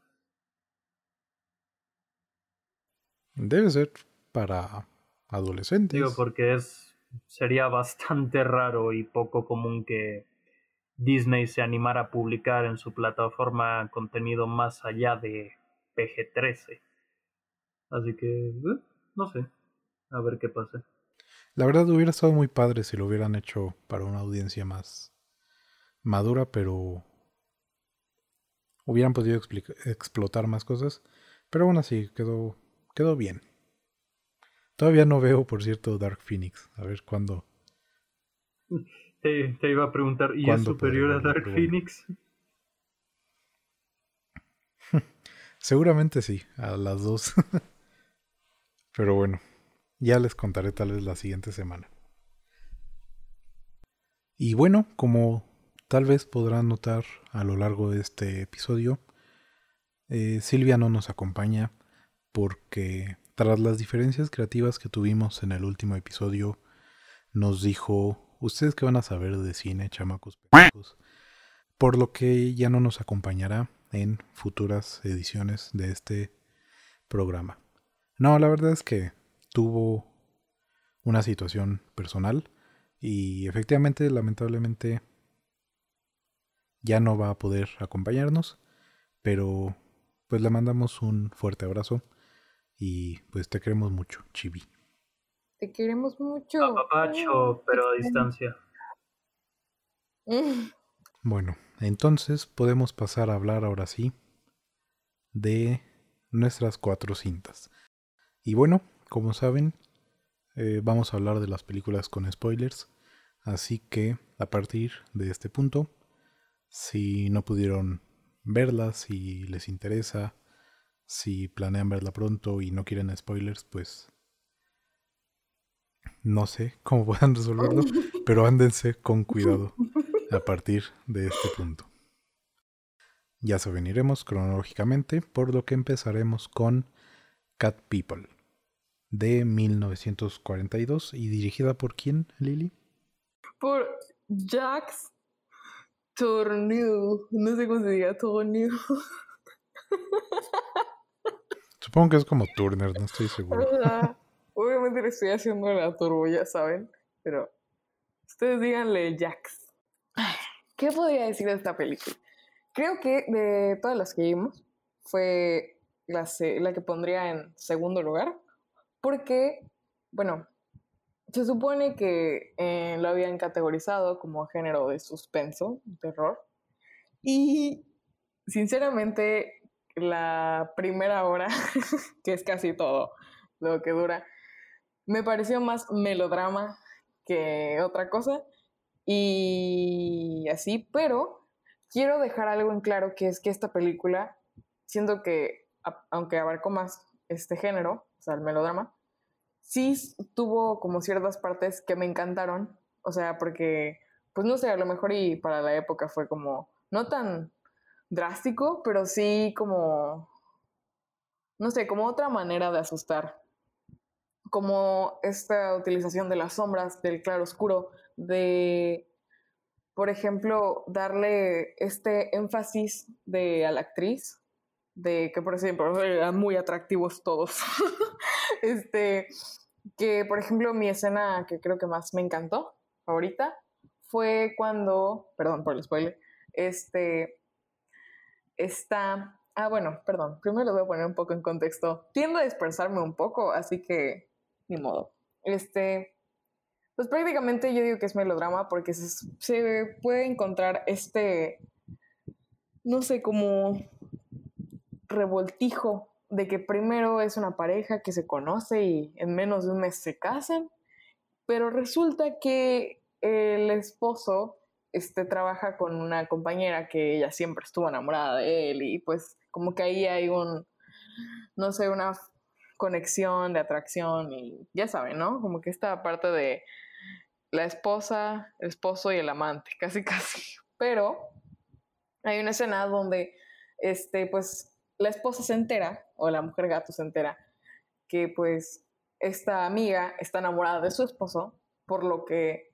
Debe ser para adolescentes. Digo, porque es sería bastante [laughs] raro y poco común que Disney se animara a publicar en su plataforma contenido más allá de PG-13. Así que, eh, no sé, a ver qué pasa. La verdad hubiera estado muy padre si lo hubieran hecho para una audiencia más madura, pero hubieran podido explotar más cosas. Pero aún así, quedó, quedó bien. Todavía no veo, por cierto, Dark Phoenix. A ver cuándo. [laughs] Te, iba a preguntar, ¿y es superior a Dark Phoenix? [laughs] Seguramente sí, a las dos. [laughs] Pero bueno, ya les contaré tal vez la siguiente semana. Y bueno, como tal vez podrán notar a lo largo de este episodio, eh, Silvia no nos acompaña porque tras las diferencias creativas que tuvimos en el último episodio, nos dijo, ustedes que van a saber de cine, chamacos, por lo que ya no nos acompañará en futuras ediciones de este programa. No, la verdad es que tuvo una situación personal y efectivamente, lamentablemente, ya no va a poder acompañarnos, pero pues le mandamos un fuerte abrazo y pues te queremos mucho, Chibi. Te queremos mucho. Papacho, pero a distancia. [laughs] Bueno, entonces podemos pasar a hablar ahora sí de nuestras cuatro cintas. Y bueno, como saben, eh, vamos a hablar de las películas con spoilers. Así que a partir de este punto, si no pudieron verla, si les interesa, si planean verla pronto y no quieren spoilers, pues no sé cómo [laughs] puedan resolverlo, [laughs] pero ándense con cuidado a partir de este punto. Ya se veniremos cronológicamente, por lo que empezaremos con Cat People de 1942 y dirigida por quién, Lily? Por Jax Torneo. No sé cómo se diga, Torneo. Supongo que es como Turner, no estoy seguro. Obviamente le estoy haciendo la turbo, ya saben. Pero ustedes díganle Jax. ¿Qué podría decir de esta película? Creo que de todas las que vimos, fue la, la que pondría en segundo lugar. Porque, bueno, se supone que eh, lo habían categorizado como género de suspenso, terror. Y sinceramente, la primera hora, [laughs] que es casi todo lo que dura, me pareció más melodrama que otra cosa. Y así, pero quiero dejar algo en claro que es que esta película, siento que, aunque abarcó más este género, o sea, el melodrama, sí tuvo como ciertas partes que me encantaron, o sea, porque, pues no sé, a lo mejor y para la época fue como, no tan drástico, pero sí como, no sé, como otra manera de asustar, como esta utilización de las sombras, del claro oscuro, de, por ejemplo, darle este énfasis de a la actriz, de que por ejemplo eran muy atractivos todos. [laughs] este, que por ejemplo mi escena que creo que más me encantó ahorita fue cuando, perdón por el spoiler, este, está, ah bueno, perdón, primero lo voy a poner un poco en contexto. Tiendo a dispersarme un poco, así que ni modo. Este, pues prácticamente yo digo que es melodrama porque se, se puede encontrar este, no sé, como revoltijo de que primero es una pareja que se conoce y en menos de un mes se casan, pero resulta que el esposo este, trabaja con una compañera que ella siempre estuvo enamorada de él y pues como que ahí hay un, no sé, una conexión de atracción y ya saben, ¿no? Como que esta parte de la esposa, el esposo y el amante, [laughs] casi casi. Pero hay una escena donde, este, pues la esposa se entera, o la mujer gato se entera, que pues esta amiga está enamorada de su esposo, por lo que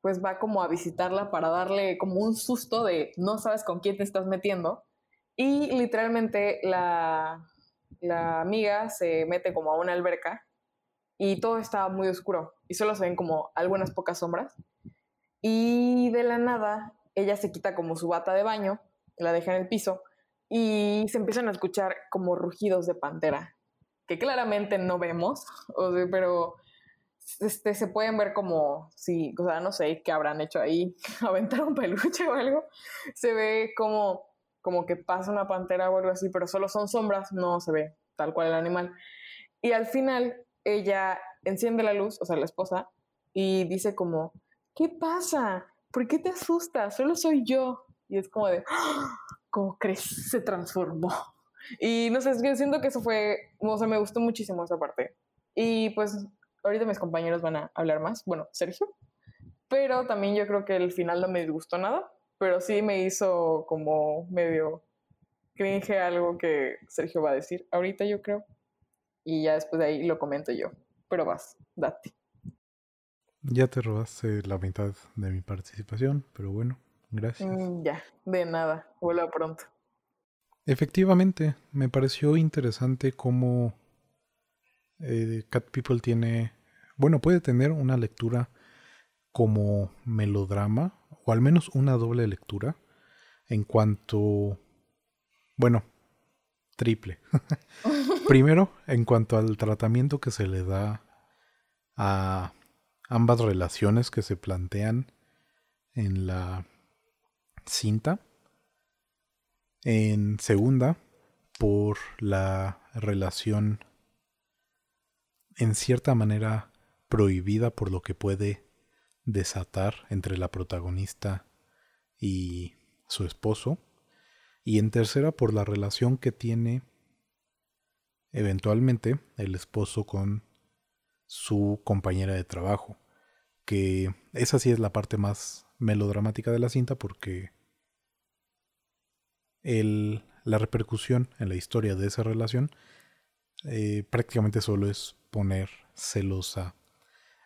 pues va como a visitarla para darle como un susto de no sabes con quién te estás metiendo. Y literalmente la, la amiga se mete como a una alberca y todo está muy oscuro y solo se ven como algunas pocas sombras. Y de la nada, ella se quita como su bata de baño, la deja en el piso y se empiezan a escuchar como rugidos de pantera, que claramente no vemos, pero este, se pueden ver como si, o sea, no sé qué habrán hecho ahí, [laughs] aventar un peluche o algo. Se ve como, como que pasa una pantera o algo así, pero solo son sombras, no se ve tal cual el animal. Y al final ella enciende la luz, o sea, la esposa, y dice como, ¿qué pasa? ¿Por qué te asustas? Solo soy yo. Y es como de, ¡Ah! ¿Cómo crees? [laughs] Se transformó. Y no sé, siento que eso fue, o sea, me gustó muchísimo esa parte. Y pues ahorita mis compañeros van a hablar más, bueno, Sergio, pero también yo creo que el final no me gustó nada, pero sí me hizo como medio cringe algo que Sergio va a decir ahorita yo creo, y ya después de ahí lo comento yo, pero vas, date. Ya te robaste la mitad de mi participación, pero bueno, gracias. Mm, ya, de nada, vuelva pronto. Efectivamente, me pareció interesante cómo eh, Cat People tiene, bueno, puede tener una lectura como melodrama, o al menos una doble lectura, en cuanto, bueno, triple. [laughs] Primero, en cuanto al tratamiento que se le da a ambas relaciones que se plantean en la cinta. En segunda, por la relación en cierta manera prohibida por lo que puede desatar entre la protagonista y su esposo. Y en tercera, por la relación que tiene eventualmente el esposo con su compañera de trabajo. Que esa sí es la parte más melodramática de la cinta porque el, la repercusión en la historia de esa relación eh, prácticamente solo es poner celosa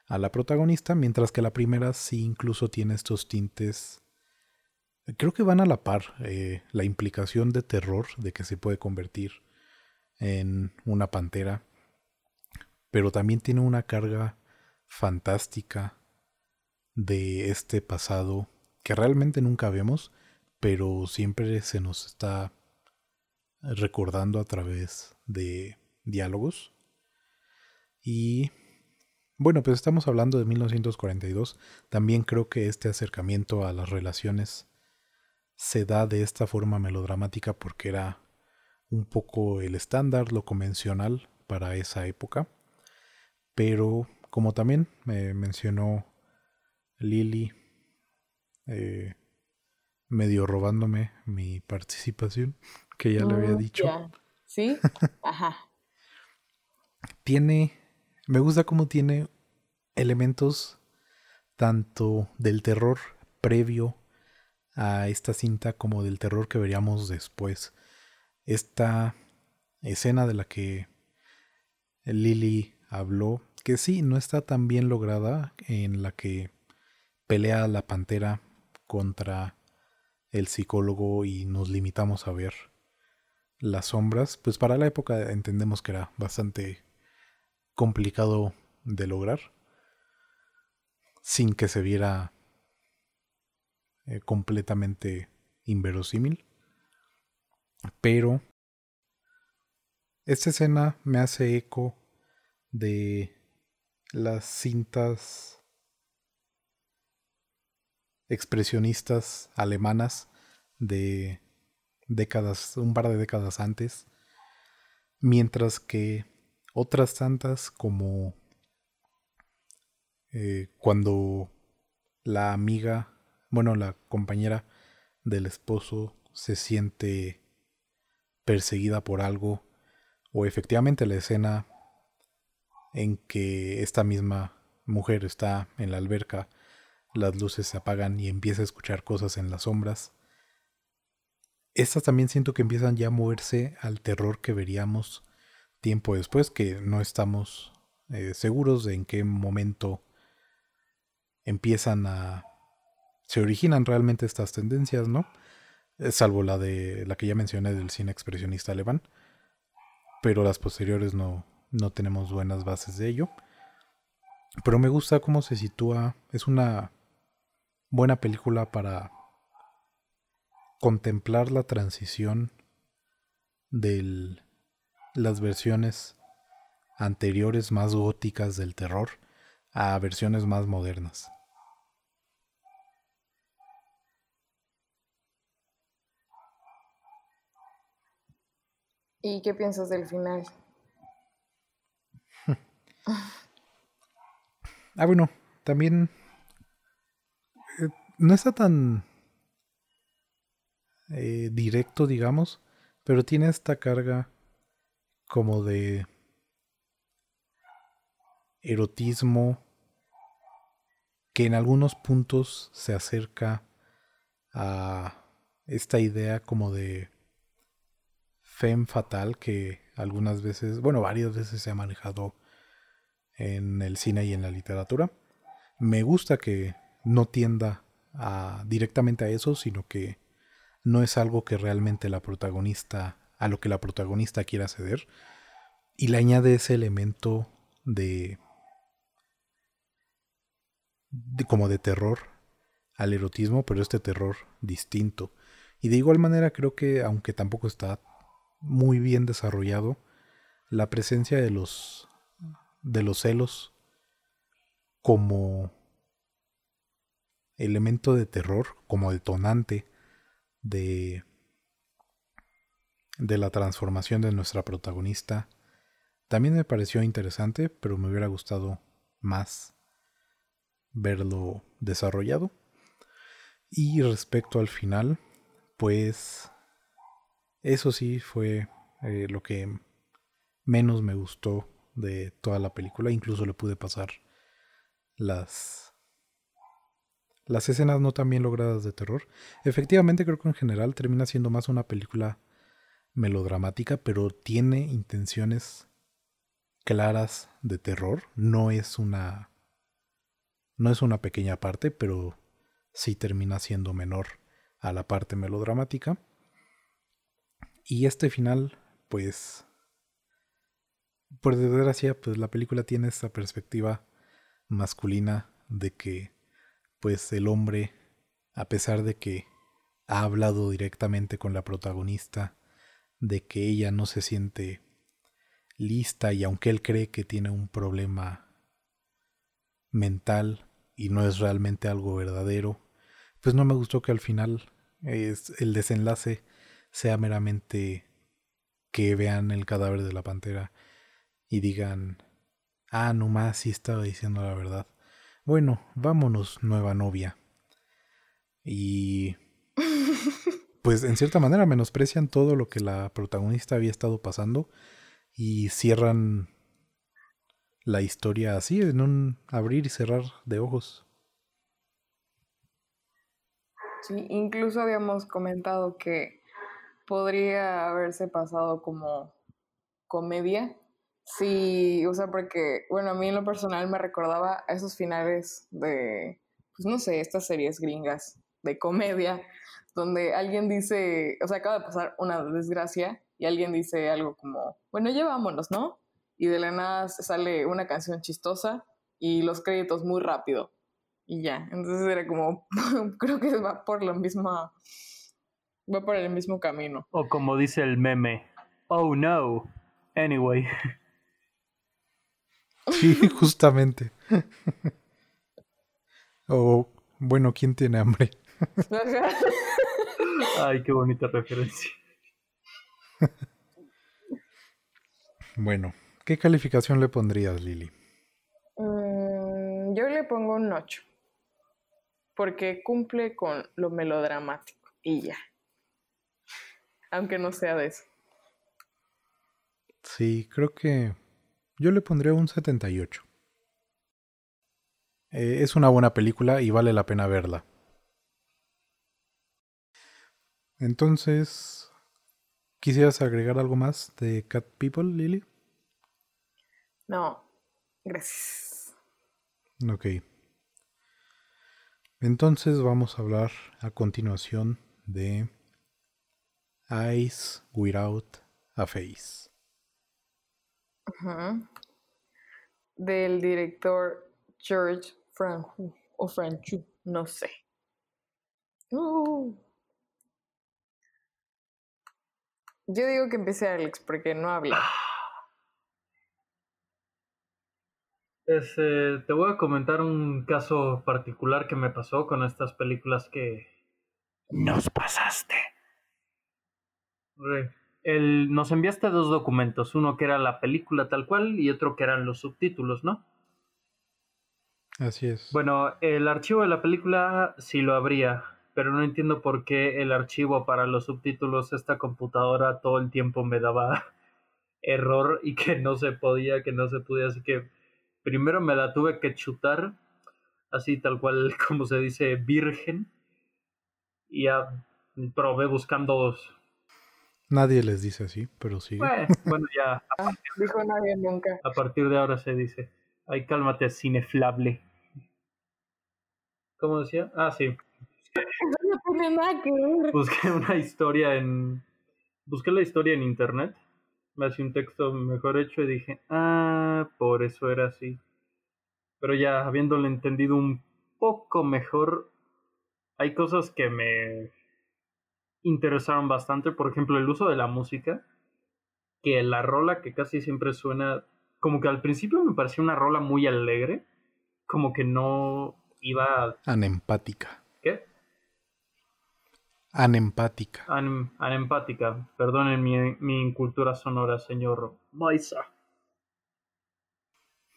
a la protagonista, mientras que la primera sí incluso tiene estos tintes, creo que van a la par, eh, la implicación de terror de que se puede convertir en una pantera, pero también tiene una carga fantástica de este pasado que realmente nunca vemos, pero siempre se nos está recordando a través de diálogos. Y bueno, pues estamos hablando de 1942. También creo que este acercamiento a las relaciones se da de esta forma melodramática porque era un poco el estándar, lo convencional para esa época. Pero como también me mencionó Lily, eh, medio robándome mi participación, que ya le había mm, dicho. ¿Sí? [laughs] Ajá tiene, me gusta cómo tiene elementos tanto del terror previo a esta cinta como del terror que veríamos después. Esta escena de la que Lily habló, que sí, no está tan bien lograda, en la que pelea la pantera contra el psicólogo y nos limitamos a ver las sombras, pues para la época entendemos que era bastante complicado de lograr sin que se viera eh, completamente inverosímil. Pero esta escena me hace eco de las cintas expresionistas alemanas de décadas, un par de décadas antes, mientras que otras tantas como eh, cuando la amiga, bueno, la compañera del esposo se siente perseguida por algo, o efectivamente la escena en que esta misma mujer está en la alberca, las luces se apagan y empieza a escuchar cosas en las sombras. Estas también siento que empiezan ya a moverse al terror que veríamos tiempo después que no estamos eh, seguros de en qué momento empiezan a... se originan realmente estas tendencias, ¿no? Eh, salvo la de la que ya mencioné del cine expresionista alemán. Pero las posteriores no, no tenemos buenas bases de ello. Pero me gusta cómo se sitúa. Es una buena película para contemplar la transición de las versiones anteriores más góticas del terror a versiones más modernas. ¿Y qué piensas del final? [laughs] ah, bueno, también no está tan eh, directo, digamos, pero tiene esta carga como de erotismo que en algunos puntos se acerca a esta idea como de femme fatal que algunas veces, bueno, varias veces se ha manejado en el cine y en la literatura. Me gusta que no tienda directamente a eso, sino que no es algo que realmente la protagonista, a lo que la protagonista quiera ceder, y le añade ese elemento de, de como de terror al erotismo, pero este terror distinto. Y de igual manera creo que, aunque tampoco está muy bien desarrollado la presencia de los de los celos como elemento de terror, como detonante de de la transformación de nuestra protagonista también me pareció interesante, pero me hubiera gustado más verlo desarrollado. Y respecto al final, pues eso sí fue eh, lo que menos me gustó de toda la película. Incluso le pude pasar las las escenas no tan bien logradas de terror. Efectivamente creo que en general termina siendo más una película melodramática, pero tiene intenciones claras de terror. No es una no es una pequeña parte, pero sí termina siendo menor a la parte melodramática. Y este final, pues, por desgracia, pues la película tiene esa perspectiva masculina de que, pues, el hombre, a pesar de que ha hablado directamente con la protagonista, de que ella no se siente lista y aunque él cree que tiene un problema mental y no es realmente algo verdadero, pues no me gustó que al final es el desenlace sea meramente que vean el cadáver de la pantera y digan, ah, no más, sí estaba diciendo la verdad. Bueno, vámonos, nueva novia. Y pues en cierta manera menosprecian todo lo que la protagonista había estado pasando y cierran la historia así, en un abrir y cerrar de ojos. Sí, incluso habíamos comentado que podría haberse pasado como comedia. Sí, o sea, porque, bueno, a mí en lo personal me recordaba a esos finales de, pues no sé, estas series gringas de comedia, donde alguien dice, o sea, acaba de pasar una desgracia y alguien dice algo como, bueno, llevámonos, ¿no? Y de la nada sale una canción chistosa y los créditos muy rápido. Y ya, entonces era como, [laughs] creo que va por la misma Va por el mismo camino. O como dice el meme, oh no, anyway. [laughs] Sí, [laughs] justamente. o, bueno, ¿quién tiene hambre? Ay, qué bonita referencia. bueno, ¿qué calificación le pondrías, Lili? Mm, yo le pongo un 8. Porque cumple con lo melodramático. Y ya aunque no sea de eso. Sí, creo que yo le pondría un 78. Eh, es una buena película y vale la pena verla. Entonces, ¿quisieras agregar algo más de Cat People, Lily? No, gracias. Ok. Entonces vamos a hablar a continuación de Eyes Without a Face. Del director George Franju o Franchu, no sé. Uh. Yo digo que empiece Alex porque no habla. Este, te voy a comentar un caso particular que me pasó con estas películas que nos pasaste. El, nos enviaste dos documentos, uno que era la película tal cual y otro que eran los subtítulos, ¿no? Así es. Bueno, el archivo de la película sí lo habría, pero no entiendo por qué el archivo para los subtítulos, esta computadora todo el tiempo me daba [laughs] error y que no se podía, que no se podía, así que primero me la tuve que chutar, así tal cual [laughs] como se dice, virgen. Y ya probé buscando. Nadie les dice así, pero sí. Bueno, ya. Ah, dijo nadie nunca. A partir de ahora se dice. Ay, cálmate, cineflable. ¿Cómo decía? Ah, sí. [laughs] No tiene nada que ver. Busqué una historia en. Busqué la historia en internet me hacía un texto mejor hecho y dije, ah, por eso era así. Pero ya habiéndolo entendido un poco mejor, hay cosas que me interesaron bastante. Por ejemplo, el uso de la música. Que la rola que casi siempre suena, como que al principio me parecía una rola muy alegre, como que no iba... Anempática. ¿Qué? Anempática. anempática. Perdonen mi, mi incultura sonora, señor Maisa.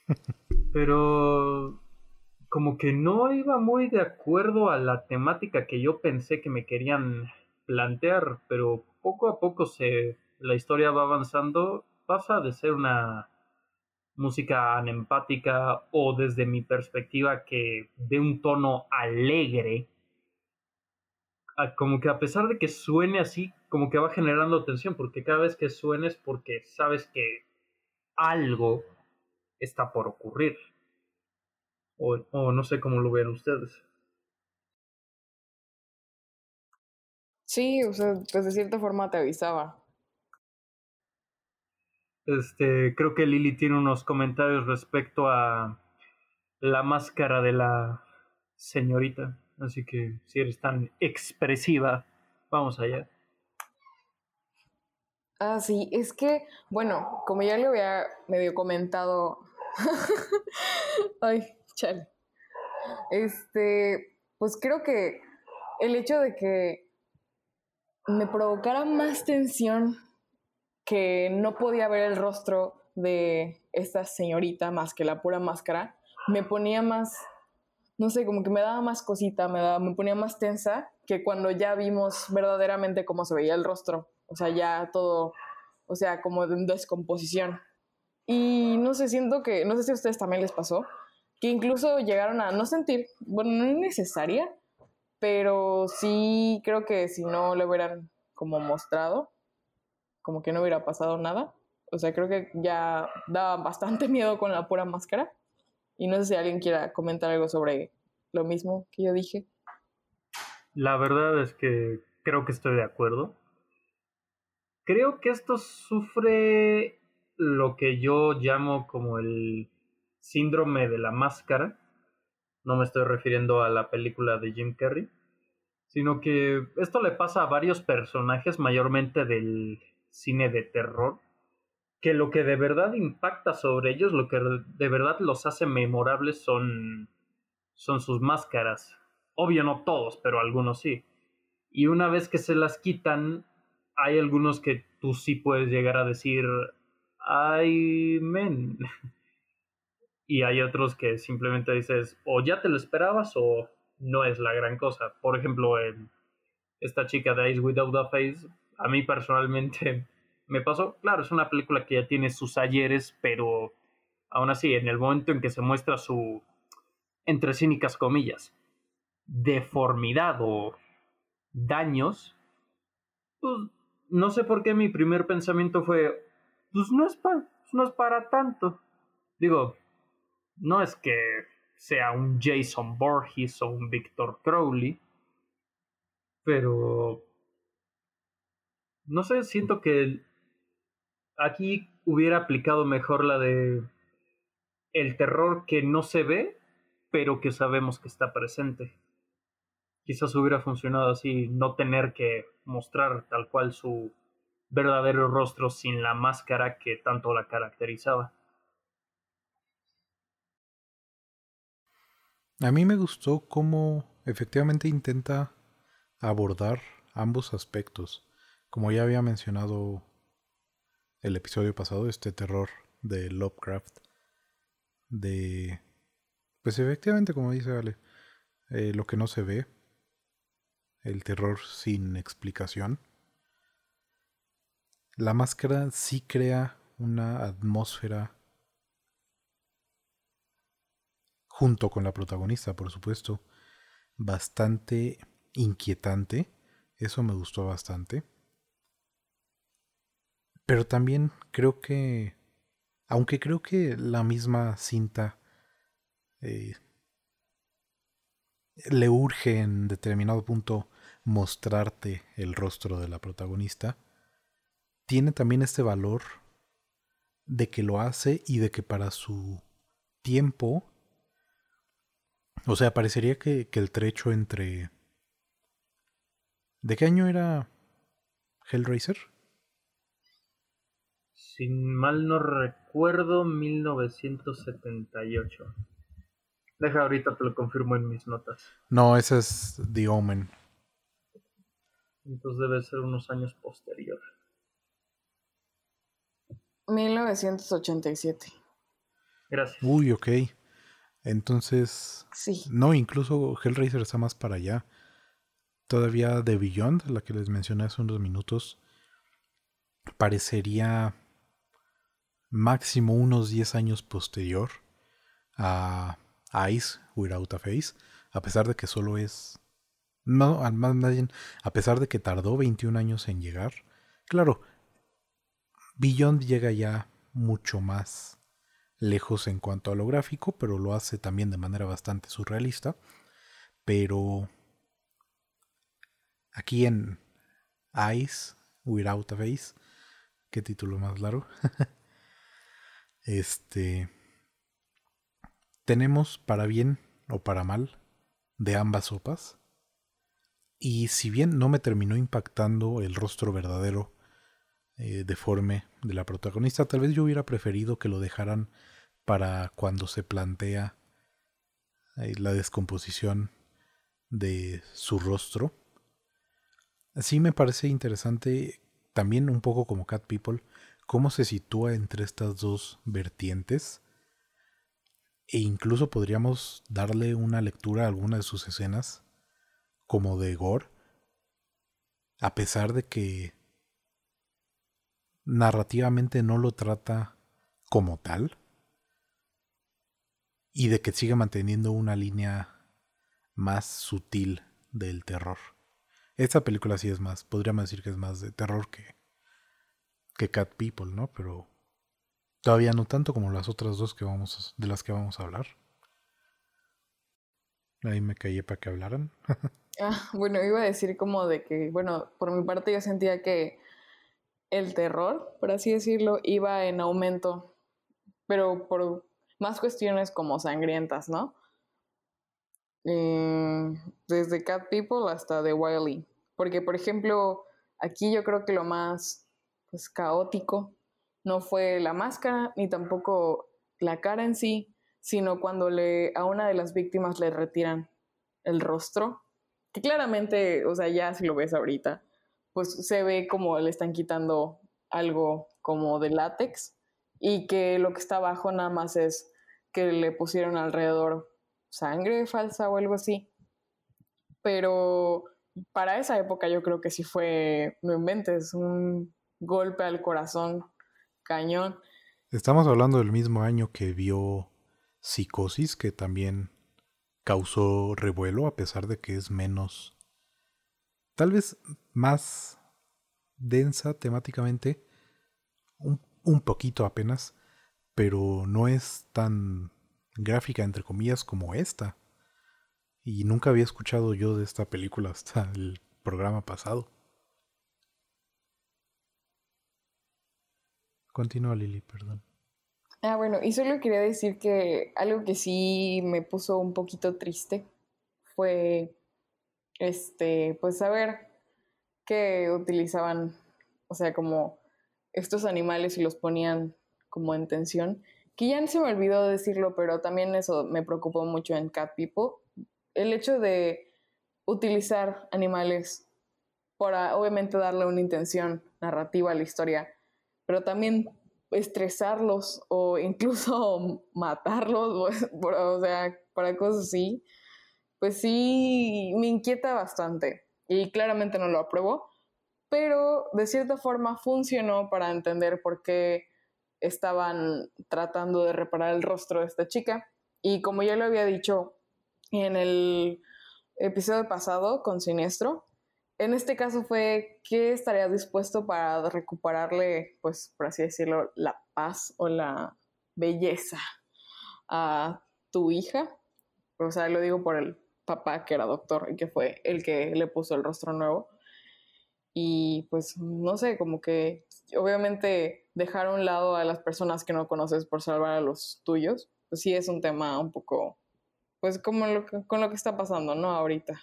[laughs] Pero como que no iba muy de acuerdo a la temática que yo pensé que me querían plantear, pero poco a poco se la historia va avanzando, pasa de ser una música anempática o desde mi perspectiva que de un tono alegre como que a pesar de que suene así, como que va generando tensión, porque cada vez que suenes porque sabes que algo está por ocurrir. O, no sé cómo lo ven ustedes. Sí, o sea, pues de cierta forma te avisaba. Este, creo que Lily tiene unos comentarios respecto a la máscara de la señorita. Así que si eres tan expresiva, vamos allá. Ah, sí, es que, bueno, como ya le había medio comentado. [laughs] Ay, chale. Este, pues creo que el hecho de que me provocara más tensión que no podía ver el rostro de esta señorita más que la pura máscara, me ponía más no sé, como que me daba más cosita, me, daba, me ponía más tensa que cuando ya vimos verdaderamente cómo se veía el rostro. O sea, ya todo, o sea, como de descomposición. Y no sé, siento que, no sé si a ustedes también les pasó, que incluso llegaron a no sentir, bueno, no es necesaria, pero sí creo que si no le hubieran como mostrado, como que no hubiera pasado nada. O sea, creo que ya daba bastante [laughs] miedo con la pura máscara. Y no sé si alguien quiera comentar algo sobre lo mismo que yo dije. La verdad es que creo que estoy de acuerdo. Creo que esto sufre lo que yo llamo como el síndrome de la máscara. No me estoy refiriendo a la película de Jim Carrey, sino que esto le pasa a varios personajes, mayormente del cine de terror, que lo que de verdad impacta sobre ellos, lo que de verdad los hace memorables son, son sus máscaras. Obvio no todos, pero algunos sí. Y una vez que se las quitan, hay algunos que tú sí puedes llegar a decir, ay, men. [laughs] Y hay otros que simplemente dices, o ya te lo esperabas o no es la gran cosa. Por ejemplo, en esta chica de Eyes Without a Face, a mí personalmente [laughs] me pasó, claro, es una película que ya tiene sus ayeres, pero aún así, en el momento en que se muestra su, entre cínicas comillas, deformidad o daños, pues no sé por qué mi primer pensamiento fue, pues no es, no es para tanto. Digo, no es que sea un Jason Borges o un Victor Crowley, pero no sé, siento que aquí hubiera aplicado mejor la de el terror que no se ve pero que sabemos que está presente. Quizás hubiera funcionado así, no tener que mostrar tal cual su verdadero rostro sin la máscara que tanto la caracterizaba. A mí me gustó cómo efectivamente intenta abordar ambos aspectos. Como ya había mencionado el episodio pasado, este terror de Lovecraft, de... Pues efectivamente, como dice Ale, eh, lo que no se ve, el terror sin explicación. La máscara sí crea una atmósfera junto con la protagonista, por supuesto, bastante inquietante. Eso me gustó bastante. Pero también creo que, aunque creo que la misma cinta eh, le urge en determinado punto mostrarte el rostro de la protagonista, tiene también este valor de que lo hace y de que para su tiempo o sea, parecería que, el trecho entre... ¿De qué año era Hellraiser? Sin mal no recuerdo, 1978. Deja ahorita te lo confirmo en mis notas. No, ese es The Omen. Entonces debe ser unos años posterior. 1987. Gracias. Uy, ok. Entonces, sí. no, incluso Hellraiser está más para allá. Todavía The Beyond, la que les mencioné hace unos minutos, parecería máximo unos 10 años posterior a Ice Without a Face, a pesar de que solo es... No, más bien, a pesar de que tardó 21 años en llegar. Claro, Beyond llega ya mucho más lejos en cuanto a lo gráfico, pero lo hace también de manera bastante surrealista. Pero aquí en Ice, Without a Face, qué título más largo. [laughs] este tenemos para bien o para mal de ambas sopas. Y si bien no me terminó impactando el rostro verdadero eh, deforme de la protagonista. Tal vez yo hubiera preferido que lo dejaran para cuando se plantea eh, la descomposición de su rostro. Así me parece interesante también un poco como Cat People cómo se sitúa entre estas dos vertientes e incluso podríamos darle una lectura a alguna de sus escenas como de gore a pesar de que narrativamente no lo trata como tal y de que sigue manteniendo una línea más sutil del terror. Esta película sí es más, podríamos decir que es más de terror que, que Cat People, ¿no? Pero todavía no tanto como las otras dos que vamos, de las que vamos a hablar. Ahí me callé para que hablaran. [laughs] ah, bueno, iba a decir como de que, bueno, por mi parte yo sentía que el terror, por así decirlo, iba en aumento, pero por más cuestiones como sangrientas, ¿no? Eh, desde Cat People hasta The Wily. Porque, por ejemplo, aquí yo creo que lo más pues, caótico no fue la máscara ni tampoco la cara en sí, sino cuando le, a una de las víctimas le retiran el rostro, que claramente, o sea, ya si lo ves ahorita, pues se ve como le están quitando algo como de látex y que lo que está abajo nada más es que le pusieron alrededor sangre falsa o algo así. Pero para esa época yo creo que sí fue, no inventes, un golpe al corazón cañón. Estamos hablando del mismo año que vio Psicosis, que también causó revuelo a pesar de que es menos tal vez más densa temáticamente, un, poquito apenas, pero no es tan gráfica, entre comillas, como esta. Y nunca había escuchado yo de esta película hasta el programa pasado. Continúa Lili, perdón. Ah, bueno, y solo quería decir que algo que sí me puso un poquito triste fue, este, pues saber que utilizaban, o sea, como estos animales y los ponían como en tensión, que ya se me olvidó decirlo, pero también eso me preocupó mucho en Cat People, el hecho de utilizar animales para obviamente darle una intención narrativa a la historia, pero también estresarlos o incluso [laughs] matarlos, [laughs] o sea, para cosas así, pues sí me inquieta bastante y claramente no lo apruebo, pero de cierta forma funcionó para entender por qué estaban tratando de reparar el rostro de esta chica. Y como ya lo había dicho en el episodio pasado con Siniestro, en este caso fue que estaría dispuesto para recuperarle, pues por así decirlo, la paz o la belleza a tu hija. O sea, lo digo por el papá que era doctor y que fue el que le puso el rostro nuevo. Y pues no sé, como que obviamente dejar a un lado a las personas que no conoces por salvar a los tuyos, pues sí es un tema un poco, pues como con lo que está pasando, ¿no? Ahorita.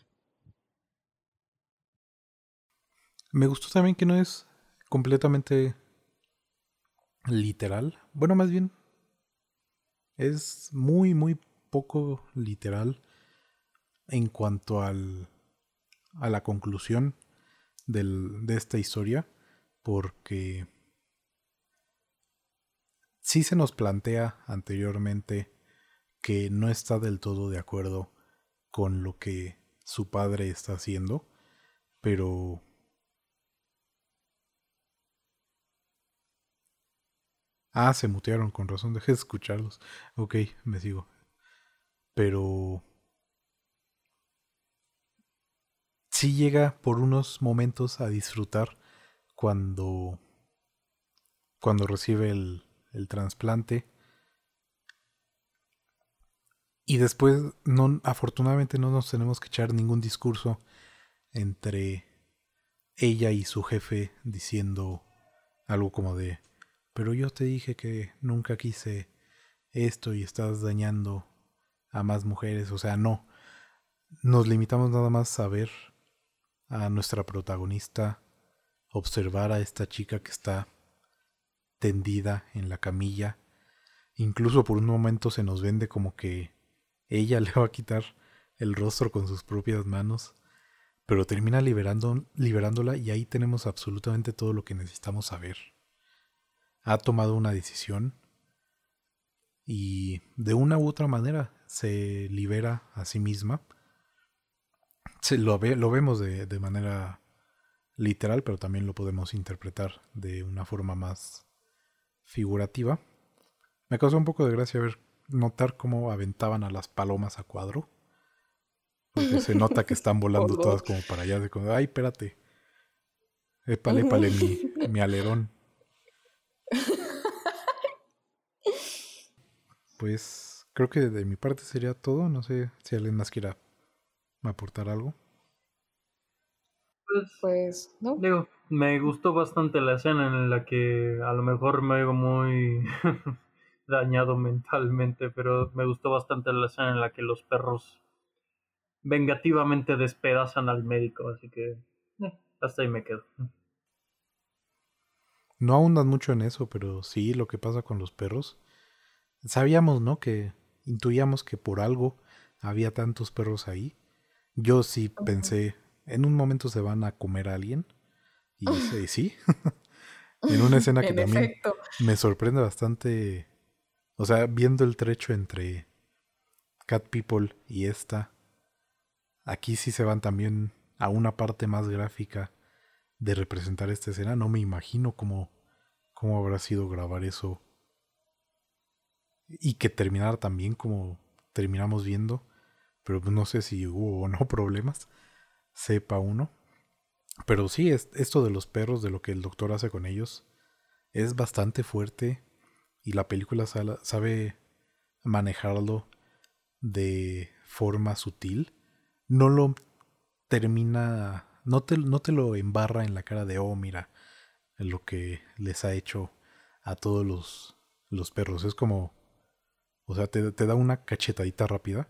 Me gustó también que no es completamente literal. Bueno, más bien es muy, muy poco literal en cuanto al, a la conclusión del, de esta historia, porque sí se nos plantea anteriormente que no está del todo de acuerdo con lo que su padre está haciendo, pero Ah, se mutearon, con razón, dejé de escucharlos. Ok, me sigo. Pero... Sí llega por unos momentos a disfrutar cuando... cuando recibe el, trasplante. Y después, no, afortunadamente no nos tenemos que echar ningún discurso entre ella y su jefe diciendo algo como de pero yo te dije que nunca quise esto y estás dañando a más mujeres. O sea, no. Nos limitamos nada más a ver a nuestra protagonista, observar a esta chica que está tendida en la camilla. Incluso por un momento se nos vende como que ella [laughs] le va a quitar el rostro con sus propias manos, pero termina liberando, liberándola y ahí tenemos absolutamente todo lo que necesitamos saber ha tomado una decisión y de una u otra manera se libera a sí misma. Se lo, ve, lo vemos de, de manera literal, pero también lo podemos interpretar de una forma más figurativa. Me causó un poco de gracia ver notar cómo aventaban a las palomas a cuadro. Porque se nota que están [laughs] volando todas como para allá. De como, ay, espérate. Épale, épale mi, [laughs] mi alerón. [laughs] Pues creo que de mi parte sería todo. No sé si alguien más quiera aportar algo. Pues, pues, no. Digo, me gustó bastante la escena en la que a lo mejor me veo muy [laughs] dañado mentalmente, pero me gustó bastante la escena en la que los perros vengativamente despedazan al médico, así que eh, hasta ahí me quedo. No ahondan mucho en eso, pero sí lo que pasa con los perros. Sabíamos, ¿no? Que intuíamos que por algo había tantos perros ahí. Yo sí pensé, en un momento se van a comer a alguien. Y sí. [laughs] en una escena que también me sorprende bastante. O sea, viendo el trecho entre Cat People y esta. Aquí sí se van también a una parte más gráfica de representar esta escena. No me imagino cómo, cómo habrá sido grabar eso. Y que terminara también como terminamos viendo. Pero no sé si hubo o no [laughs] problemas. Sepa uno. Pero sí, esto de los perros, de lo que el doctor hace con ellos, es bastante fuerte. Y la película sabe manejarlo de forma sutil. No lo termina no te, no te lo embarra en la cara de, oh, mira, lo que les ha hecho a todos los, los perros. Es como, o sea, te, te da una cachetadita rápida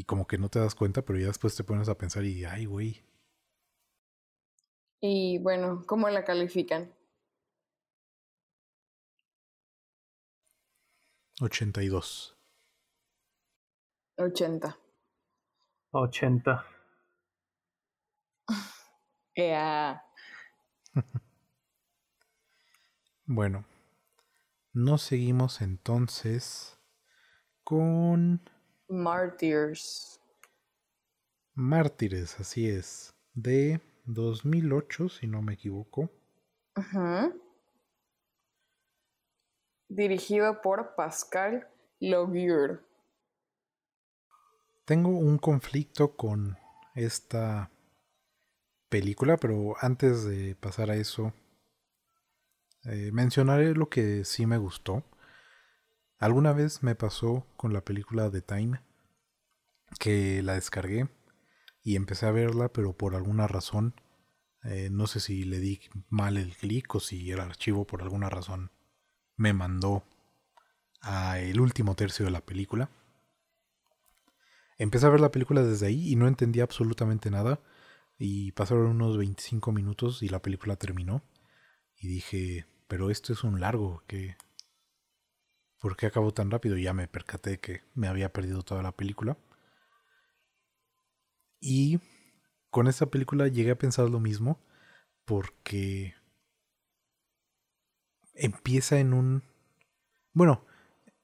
y como que no te das cuenta, pero ya después te pones a pensar y, ay, güey. Y bueno, ¿cómo la califican? 82. 80. 80. Yeah. bueno, nos seguimos entonces con Martyrs. Mártires, así es, de 2008, si no me equivoco. Ajá. Dirigido por Pascal Loguer. Tengo un conflicto con esta película, pero antes de pasar a eso, eh, mencionaré lo que sí me gustó. Alguna vez me pasó con la película The Time, que la descargué y empecé a verla, pero por alguna razón, eh, no sé si le di mal el clic o si el archivo por alguna razón me mandó a el último tercio de la película. Empecé a ver la película desde ahí y no entendía absolutamente nada. Y pasaron unos 25 minutos y la película terminó. Y dije, pero esto es un largo, que ¿por qué acabó tan rápido? Ya me percaté que me había perdido toda la película. Y con esta película llegué a pensar lo mismo porque empieza en un... Bueno,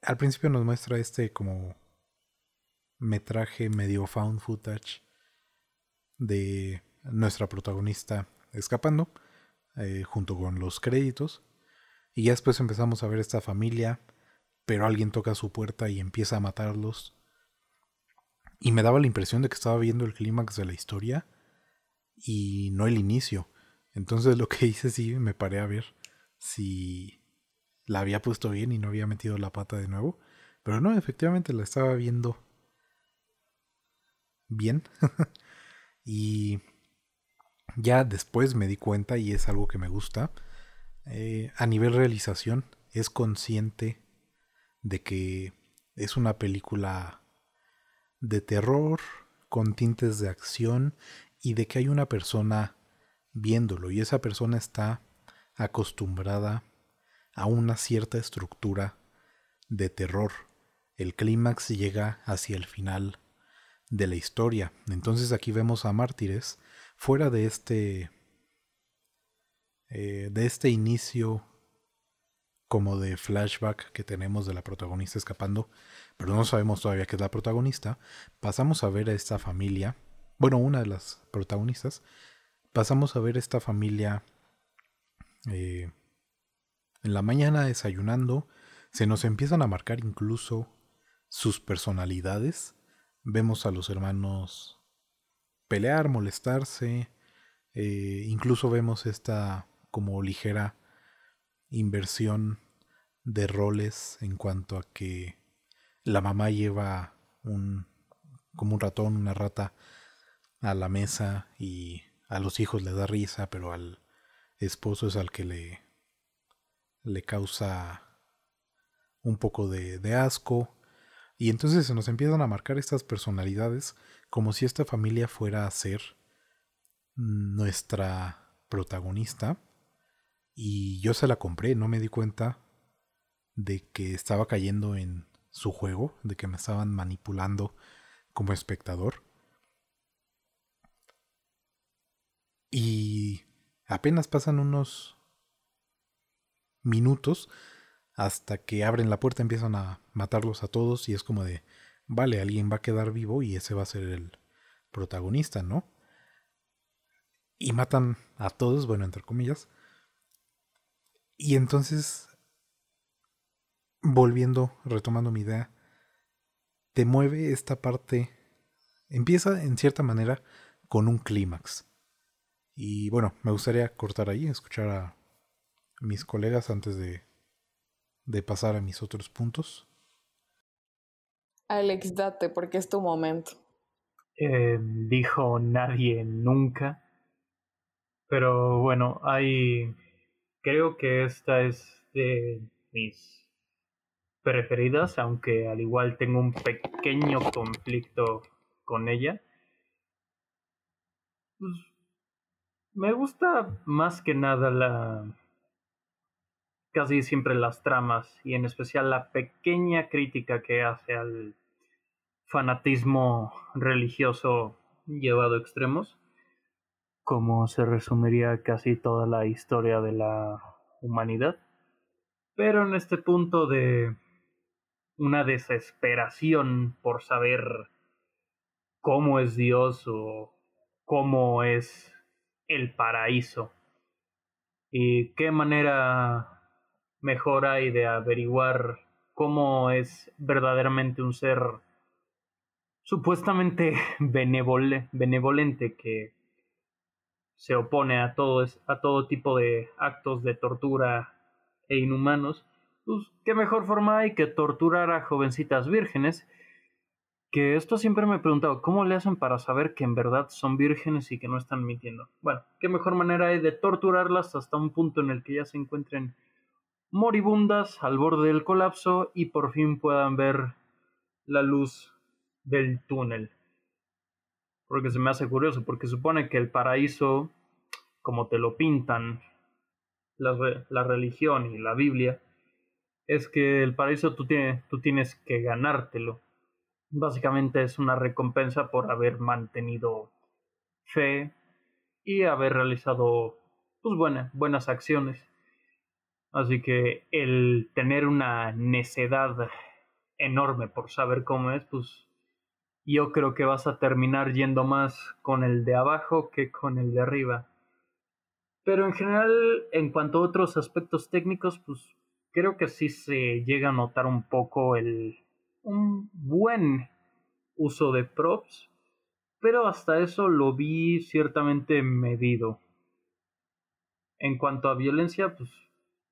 al principio nos muestra este como metraje medio found footage de nuestra protagonista escapando eh, junto con los créditos y ya después empezamos a ver esta familia pero alguien toca su puerta y empieza a matarlos. Y me daba la impresión de que estaba viendo el clímax de la historia y no el inicio. Entonces lo que [laughs] hice sí me paré a ver si la había puesto bien y no había metido la pata de nuevo. Pero no efectivamente la estaba viendo bien. [laughs] y ya después me di cuenta, y es algo que me gusta, eh, a nivel realización es consciente de que es una película de terror con tintes de acción y de que hay una persona viéndolo y esa persona está acostumbrada a una cierta estructura de terror. El clímax llega hacia el final de la historia. Entonces aquí vemos a mártires fuera de este eh, de este inicio como de flashback que tenemos de la protagonista escapando, pero no sabemos todavía que es la protagonista. Pasamos a ver a esta familia, bueno, una de las protagonistas, pasamos a ver a esta familia eh, en la mañana desayunando, se nos empiezan a marcar incluso sus personalidades. Vemos a los hermanos pelear, molestarse, eh, incluso vemos esta como ligera inversión de roles en cuanto a que la mamá lleva un como un ratón, una rata a la mesa y a los hijos le da risa, pero al esposo es al que le le causa un poco de, de asco y entonces se nos empiezan a marcar estas personalidades como si esta familia fuera a ser nuestra protagonista. Y yo se la compré, no me di cuenta de que estaba cayendo en su juego, de que me estaban manipulando como espectador. Y apenas pasan unos minutos hasta que abren la puerta empiezan a matarlos a todos y es como de, vale, alguien va a quedar vivo y ese va a ser el protagonista, ¿no? Y matan a todos, bueno, entre comillas. Y entonces, volviendo, retomando mi idea, te mueve esta parte, empieza en cierta manera con un clímax. Y bueno, me gustaría cortar ahí, escuchar a mis colegas antes de de pasar a mis otros puntos? Alex, date, porque es tu momento. Eh, dijo nadie nunca. Pero bueno, hay. Creo que esta es de mis preferidas, aunque al igual tengo un pequeño conflicto con ella. Pues, me gusta más que nada la casi siempre las tramas y en especial la pequeña crítica que hace al fanatismo religioso llevado a extremos, como se resumiría casi toda la historia de la humanidad. Pero en este punto de una desesperación por saber cómo es Dios o cómo es el paraíso y qué manera mejor hay de averiguar cómo es verdaderamente un ser supuestamente [laughs] benevolente que se opone a todo, a todo tipo de actos de tortura e inhumanos, pues qué mejor forma hay que torturar a jovencitas vírgenes, que esto siempre me he preguntado, ¿cómo le hacen para saber que en verdad son vírgenes y que no están mintiendo? Bueno, qué mejor manera hay de torturarlas hasta un punto en el que ya se encuentren moribundas al borde del colapso y por fin puedan ver la luz del túnel. Porque se me hace curioso, porque supone que el paraíso, como te lo pintan la, la religión y la Biblia, es que el paraíso tú, tú tienes que ganártelo. Básicamente es una recompensa por haber mantenido fe y haber realizado pues, buenas acciones. Así que el tener una necedad enorme por saber cómo es, pues yo creo que vas a terminar yendo más con el de abajo que con el de arriba. Pero en general, en cuanto a otros aspectos técnicos, pues creo que sí se llega a notar un poco el un buen uso de props, pero hasta eso lo vi ciertamente medido. En cuanto a violencia, pues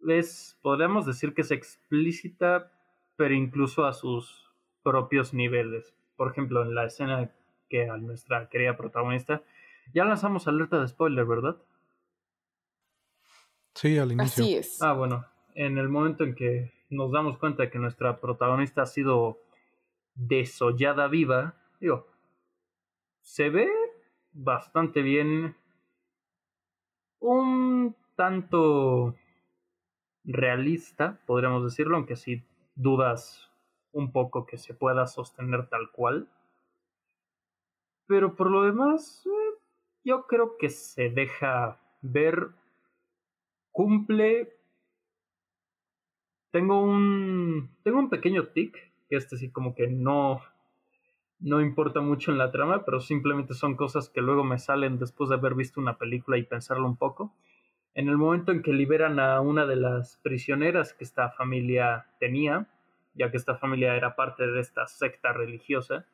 es, podríamos decir que es explícita, pero incluso a sus propios niveles. Por ejemplo, en la escena que a nuestra querida protagonista, ya lanzamos alerta de spoiler, ¿verdad? Sí, al inicio. Así es. Ah, bueno, en el momento en que nos damos cuenta de que nuestra protagonista ha sido desollada viva, digo, se ve bastante bien, un tanto realista, podríamos decirlo, aunque si dudas un poco que se pueda sostener tal cual. Pero por lo demás, eh, yo creo que se deja ver, cumple. Tengo un, tengo un pequeño tic, que este sí como que no, no importa mucho en la trama, pero simplemente son cosas que luego me salen después de haber visto una película y pensarlo un poco en el momento en que liberan a una de las prisioneras que esta familia tenía, ya que esta familia era parte de esta secta religiosa,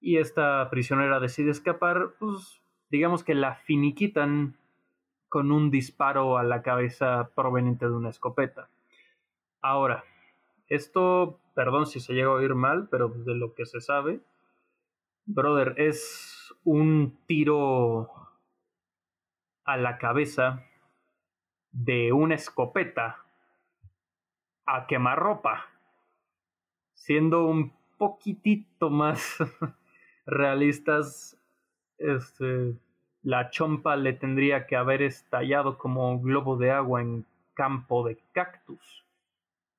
y esta prisionera decide escapar, pues digamos que la finiquitan con un disparo a la cabeza proveniente de una escopeta. Ahora, esto, perdón si se llega a oír mal, pero de lo que se sabe, brother, es un tiro a la cabeza de una escopeta a quemarropa, siendo un poquitito más [laughs] realistas, este, la chompa le tendría que haber estallado como globo de agua en campo de cactus.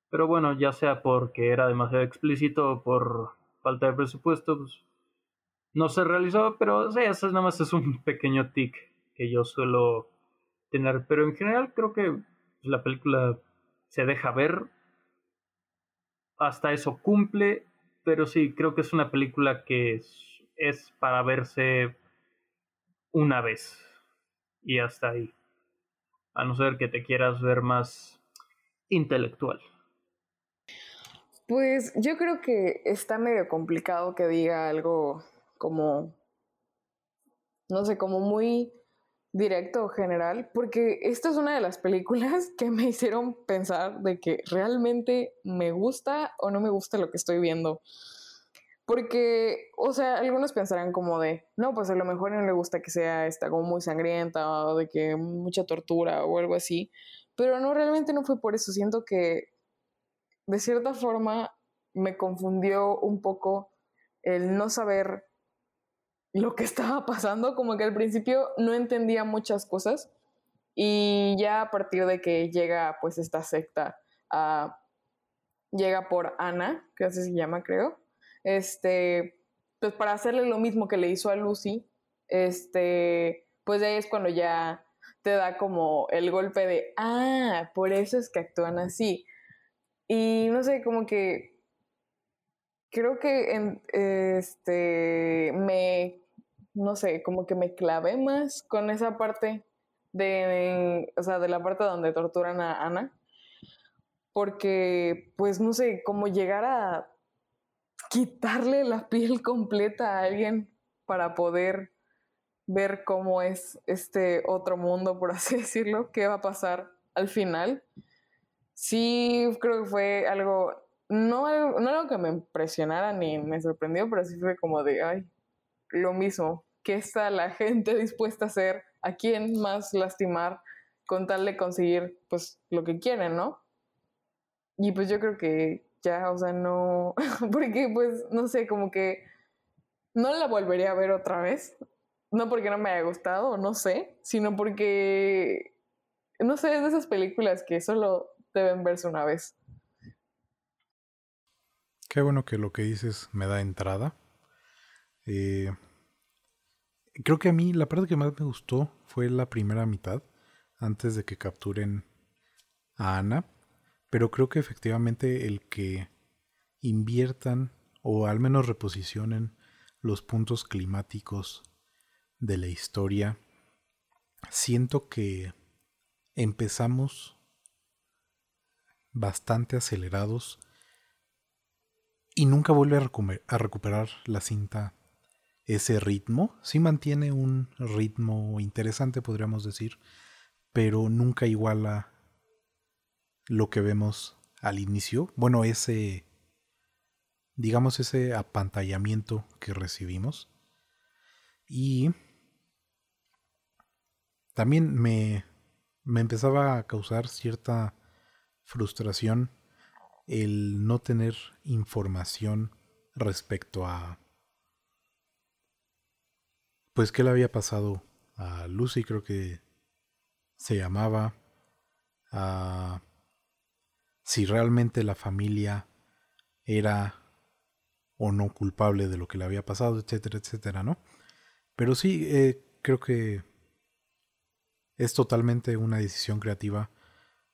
Pero bueno, ya sea porque era demasiado explícito o por falta de presupuesto, pues no se realizó, pero sí, eso nada más es un [laughs] pequeño tic que yo suelo tener. Pero en general creo que la película se deja ver. Hasta eso cumple. Pero sí, creo que es una película que es, para verse una vez. Y hasta ahí. A no ser que te quieras ver más intelectual. Pues yo creo que está medio complicado que diga algo como, no sé, como muy directo o general, porque esta es una de las películas [laughs] que me hicieron pensar de que realmente me gusta o no me gusta lo que estoy viendo. Porque, o sea, algunos pensarán como de, no, pues a lo mejor no le gusta que sea esta como muy sangrienta o de que mucha tortura o algo así, pero no, realmente no fue por eso, siento que de cierta forma me confundió un poco el no saber lo que [laughs] estaba pasando, como que al principio no entendía muchas cosas y ya a partir de que llega pues esta secta, llega por Ana, que así se llama creo, este, pues para hacerle lo mismo que le hizo a Lucy, este, pues ahí es cuando ya te da como el golpe de, ah, por eso es que actúan así. Y no sé, como que creo que en, este me, no sé, como que me clavé más con esa parte de, o sea, de la parte donde torturan a Ana. Porque, pues, no sé, como llegar a quitarle la piel completa a alguien para poder ver cómo es este otro mundo, por así [laughs] decirlo, qué va a pasar al final. Sí, creo que fue algo, no, no algo que me impresionara ni me sorprendió, pero sí fue como de, ay, lo mismo, ¿qué está la gente [laughs] dispuesta a hacer? ¿A quién más lastimar con tal de conseguir, pues, lo que quieren, ¿no? Y pues yo creo que ya, o sea, no, [laughs] porque pues, no sé, como que no la volvería a ver otra vez. No porque no me haya gustado, no sé, sino porque, no sé, es de esas películas que solo deben verse una vez. Qué bueno que lo que dices me da entrada. Eh, creo que a mí la parte que más me gustó fue la primera mitad, antes de que capturen a Ana. Pero creo que efectivamente el que inviertan o al menos reposicionen los puntos climáticos de la historia, siento que empezamos bastante acelerados y nunca vuelve a, recuperar la cinta ese ritmo. Sí mantiene un ritmo interesante, podríamos decir, pero nunca iguala lo que vemos al inicio. Bueno, ese, digamos, ese apantallamiento que recibimos. Y también me, me empezaba a causar cierta frustración el no tener información respecto a pues qué le había pasado a Lucy creo que se llamaba a si realmente la familia era o no culpable de lo que le había pasado etcétera etcétera no pero sí eh, creo que es totalmente una decisión creativa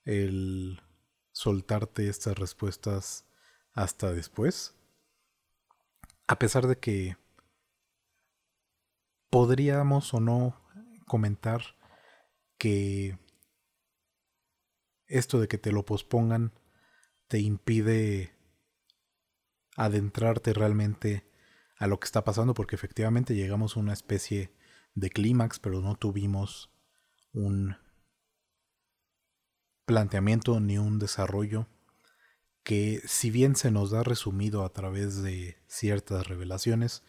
el soltarte estas respuestas hasta después. A pesar de que podríamos o no comentar que esto de que te lo pospongan te impide adentrarte realmente a lo que está pasando porque efectivamente llegamos a una especie de clímax pero no tuvimos un planteamiento ni un desarrollo que si bien se nos da resumido a través de ciertas revelaciones,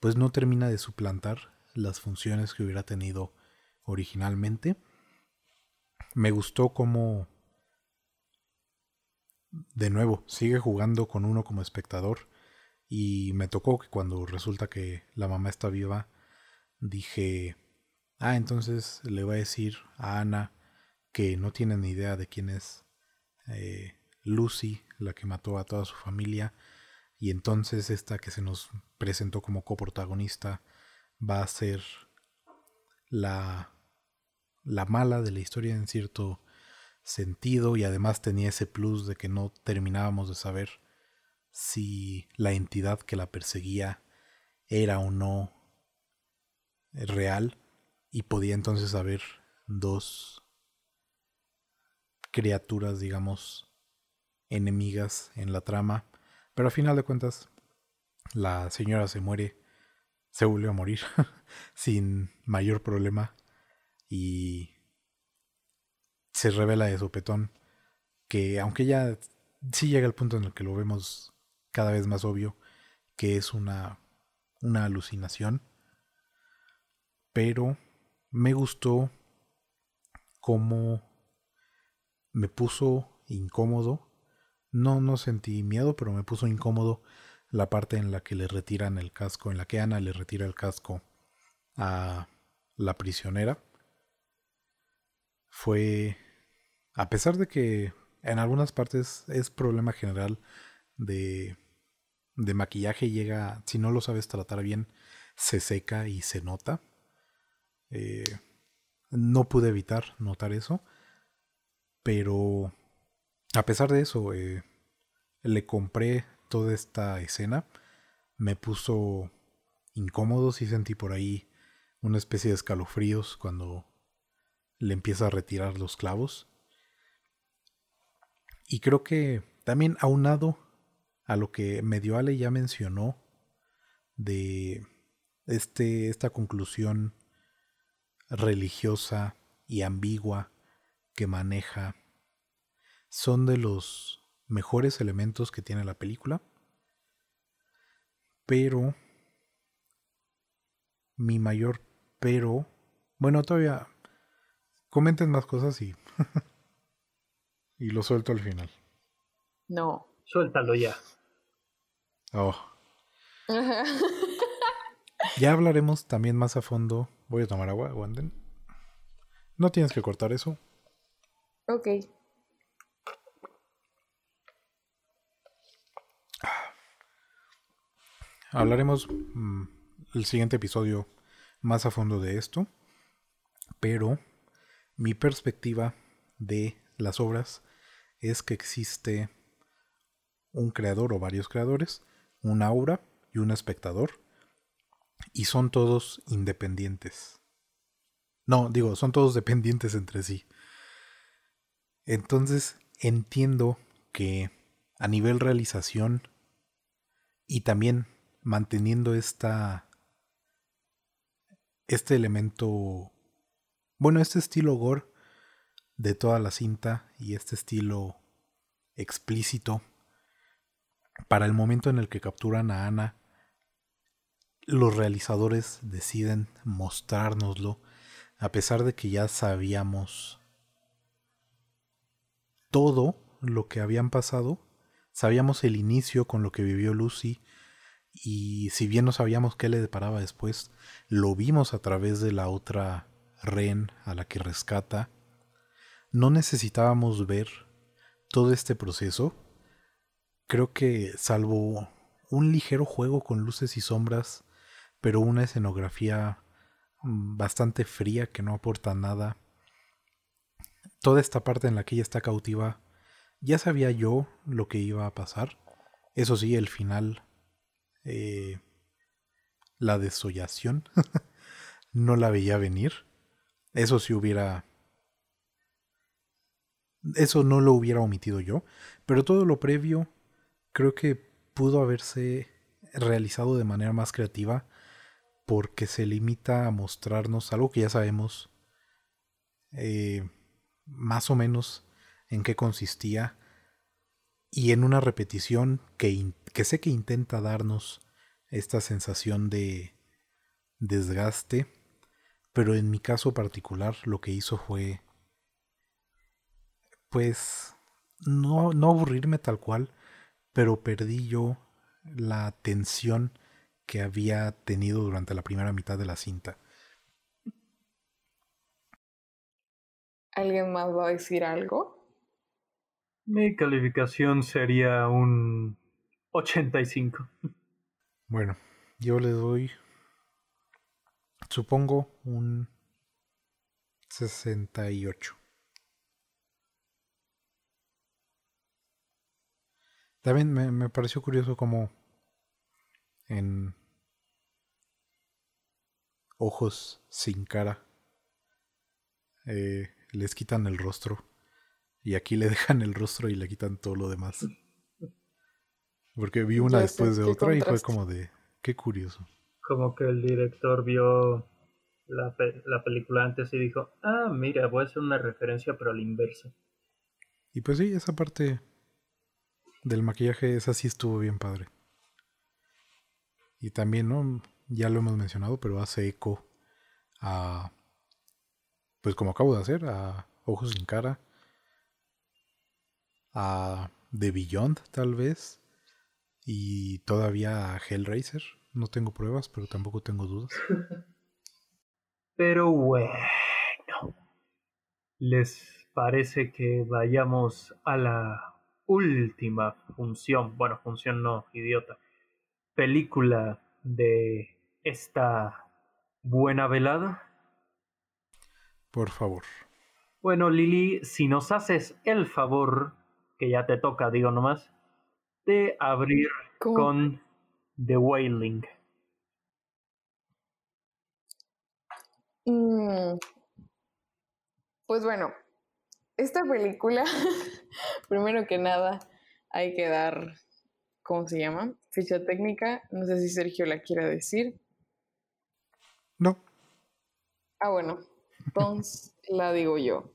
pues no termina de suplantar las funciones que hubiera tenido originalmente. Me gustó como, de nuevo, sigue jugando con uno como espectador y me tocó que cuando resulta que la mamá está viva, dije, Ah, entonces le va a decir a Ana que no tiene ni idea de quién es eh, Lucy, la que mató a toda su familia, y entonces esta que se nos presentó como coprotagonista va a ser la, la mala de la historia en cierto sentido y además tenía ese plus de que no terminábamos de saber si la entidad que la perseguía era o no real y podía entonces haber dos criaturas, digamos, enemigas en la trama. Pero a final de cuentas, la señora se muere, se vuelve a morir [laughs] sin mayor problema y se revela de sopetón que aunque ya sí llega el punto en el que lo vemos cada vez más obvio que es una, una alucinación, pero me gustó cómo me puso incómodo no, no sentí miedo, pero me puso incómodo la parte en la que le retiran el casco, en la que Ana le retira el casco a la prisionera. Fue, a pesar de que en algunas partes es problema general de, de maquillaje, llega, si no lo sabes tratar bien, se seca y se nota. Eh, no pude evitar notar eso, pero a pesar de eso, eh, le compré toda esta escena. Me puso incómodo, sí sentí por ahí una especie de escalofríos cuando le empieza a retirar los clavos. Y creo que también aunado a lo que Medio Ale ya mencionó de este, esta conclusión religiosa y ambigua que maneja son de los mejores elementos que tiene la película. Pero mi mayor pero, bueno, todavía comenten más cosas y [laughs] y lo suelto al final. No. Suéltalo ya. Oh. [laughs] ya hablaremos también más a fondo. Voy a tomar agua, Wanden. No tienes que cortar eso. Ok. Hablaremos mm, el siguiente episodio más a fondo de esto, pero mi perspectiva de las obras es que existe un creador o varios creadores, un aura y un espectador, y son todos independientes. No, digo, son todos dependientes entre sí. Entonces entiendo que a nivel realización y también manteniendo esta este elemento bueno este estilo gore de toda la cinta y este estilo explícito para el momento en el que capturan a Ana los realizadores deciden mostrárnoslo a pesar de que ya sabíamos todo lo que habían pasado sabíamos el inicio con lo que vivió Lucy y si bien no sabíamos qué le deparaba después, lo vimos a través de la otra Ren a la que rescata. No necesitábamos ver todo este proceso. Creo que salvo un ligero juego con luces y sombras, pero una escenografía mm, bastante fría que no aporta nada. Toda esta parte en la que ella está cautiva, ya sabía yo lo que iba a pasar. Eso sí, el final eh, la desollación. [laughs] no la veía venir. Eso si hubiera... Eso no lo hubiera omitido yo. Pero todo lo previo creo que pudo haberse realizado de manera más creativa porque se limita a mostrarnos algo que ya sabemos eh, más o menos en qué consistía y en una repetición que, que sé que intenta darnos esta sensación de desgaste, pero en mi caso particular lo que hizo fue pues no, no aburrirme tal cual, pero perdí yo la tensión que había tenido durante la primera mitad de la cinta. ¿Alguien más va a decir algo? Mi calificación sería un 85. Bueno, yo le doy, supongo, un 68. También me, me pareció curioso como en ojos sin cara eh, les quitan el rostro y aquí le [laughs] dejan el rostro y le quitan todo lo demás. Porque vi una después de otra y fue como de, qué curioso. Como que el director vio la, la, película antes y dijo, ah, mira, voy a hacer una referencia pero a la inversa. Y pues sí, esa parte del maquillaje, esa sí estuvo bien padre. Y también, ¿no? Ya lo hemos mencionado, pero hace eco a, pues como acabo de hacer, a Ojos sin cara, a The Beyond, tal vez. Y todavía a Hellraiser. No tengo pruebas, pero tampoco tengo dudas. [laughs] Pero bueno. ¿Les parece que vayamos a la última función? Bueno, función no, idiota. Película de esta buena velada. Por favor. Bueno, Lili, si nos haces el favor, que ya te toca, digo nomás, de abrir con The Wailing. Mm. Pues bueno, esta película, [laughs] primero que nada, hay que dar, ¿cómo se llama? Ficha técnica. No sé si Sergio la quiera decir. No. Ah, bueno, entonces [laughs] la digo yo.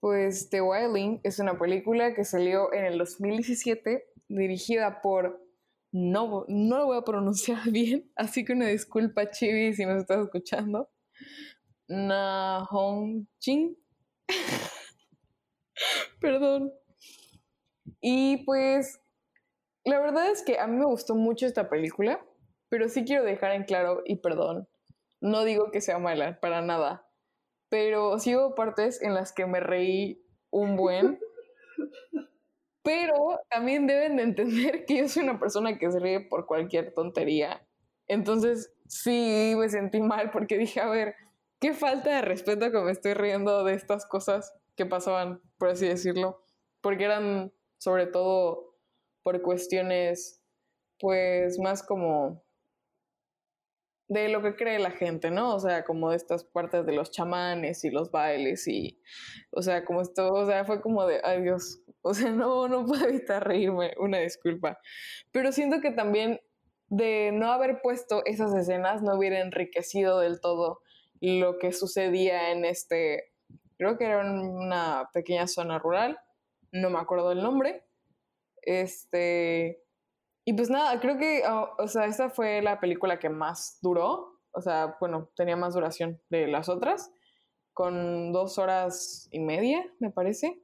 Pues The Wilding es una película que salió en el 2017, dirigida por, no, no lo voy a pronunciar [laughs] bien, así que una disculpa Chibi si nos estás escuchando, Na Hong Jin. [laughs] Perdón. Y pues, la verdad es que a mí me gustó mucho esta película, pero sí quiero dejar en claro, y perdón, no digo que sea mala, para nada pero sí hubo partes en las que me reí un buen. [laughs] Pero también deben de entender que yo soy una persona que se ríe por cualquier tontería. Entonces sí me sentí mal porque dije, a ver, qué falta de respeto que me estoy riendo de estas cosas que pasaban, por así decirlo. Porque eran sobre todo por cuestiones, pues más como de lo que cree la gente, ¿no? O sea, como de estas partes de los chamanes y los bailes y, o sea, como esto, o sea, fue como de, ay Dios, o sea, no, no puedo evitar reírme, una disculpa. Pero siento que también de no haber puesto esas escenas no hubiera enriquecido del todo lo que sucedía en este, creo que era una pequeña zona rural, no me acuerdo el nombre, este, y pues nada, creo que, ah, o sea, esta fue la película que más duró. O sea, bueno, tenía más duración de las otras, con dos horas y media, me parece.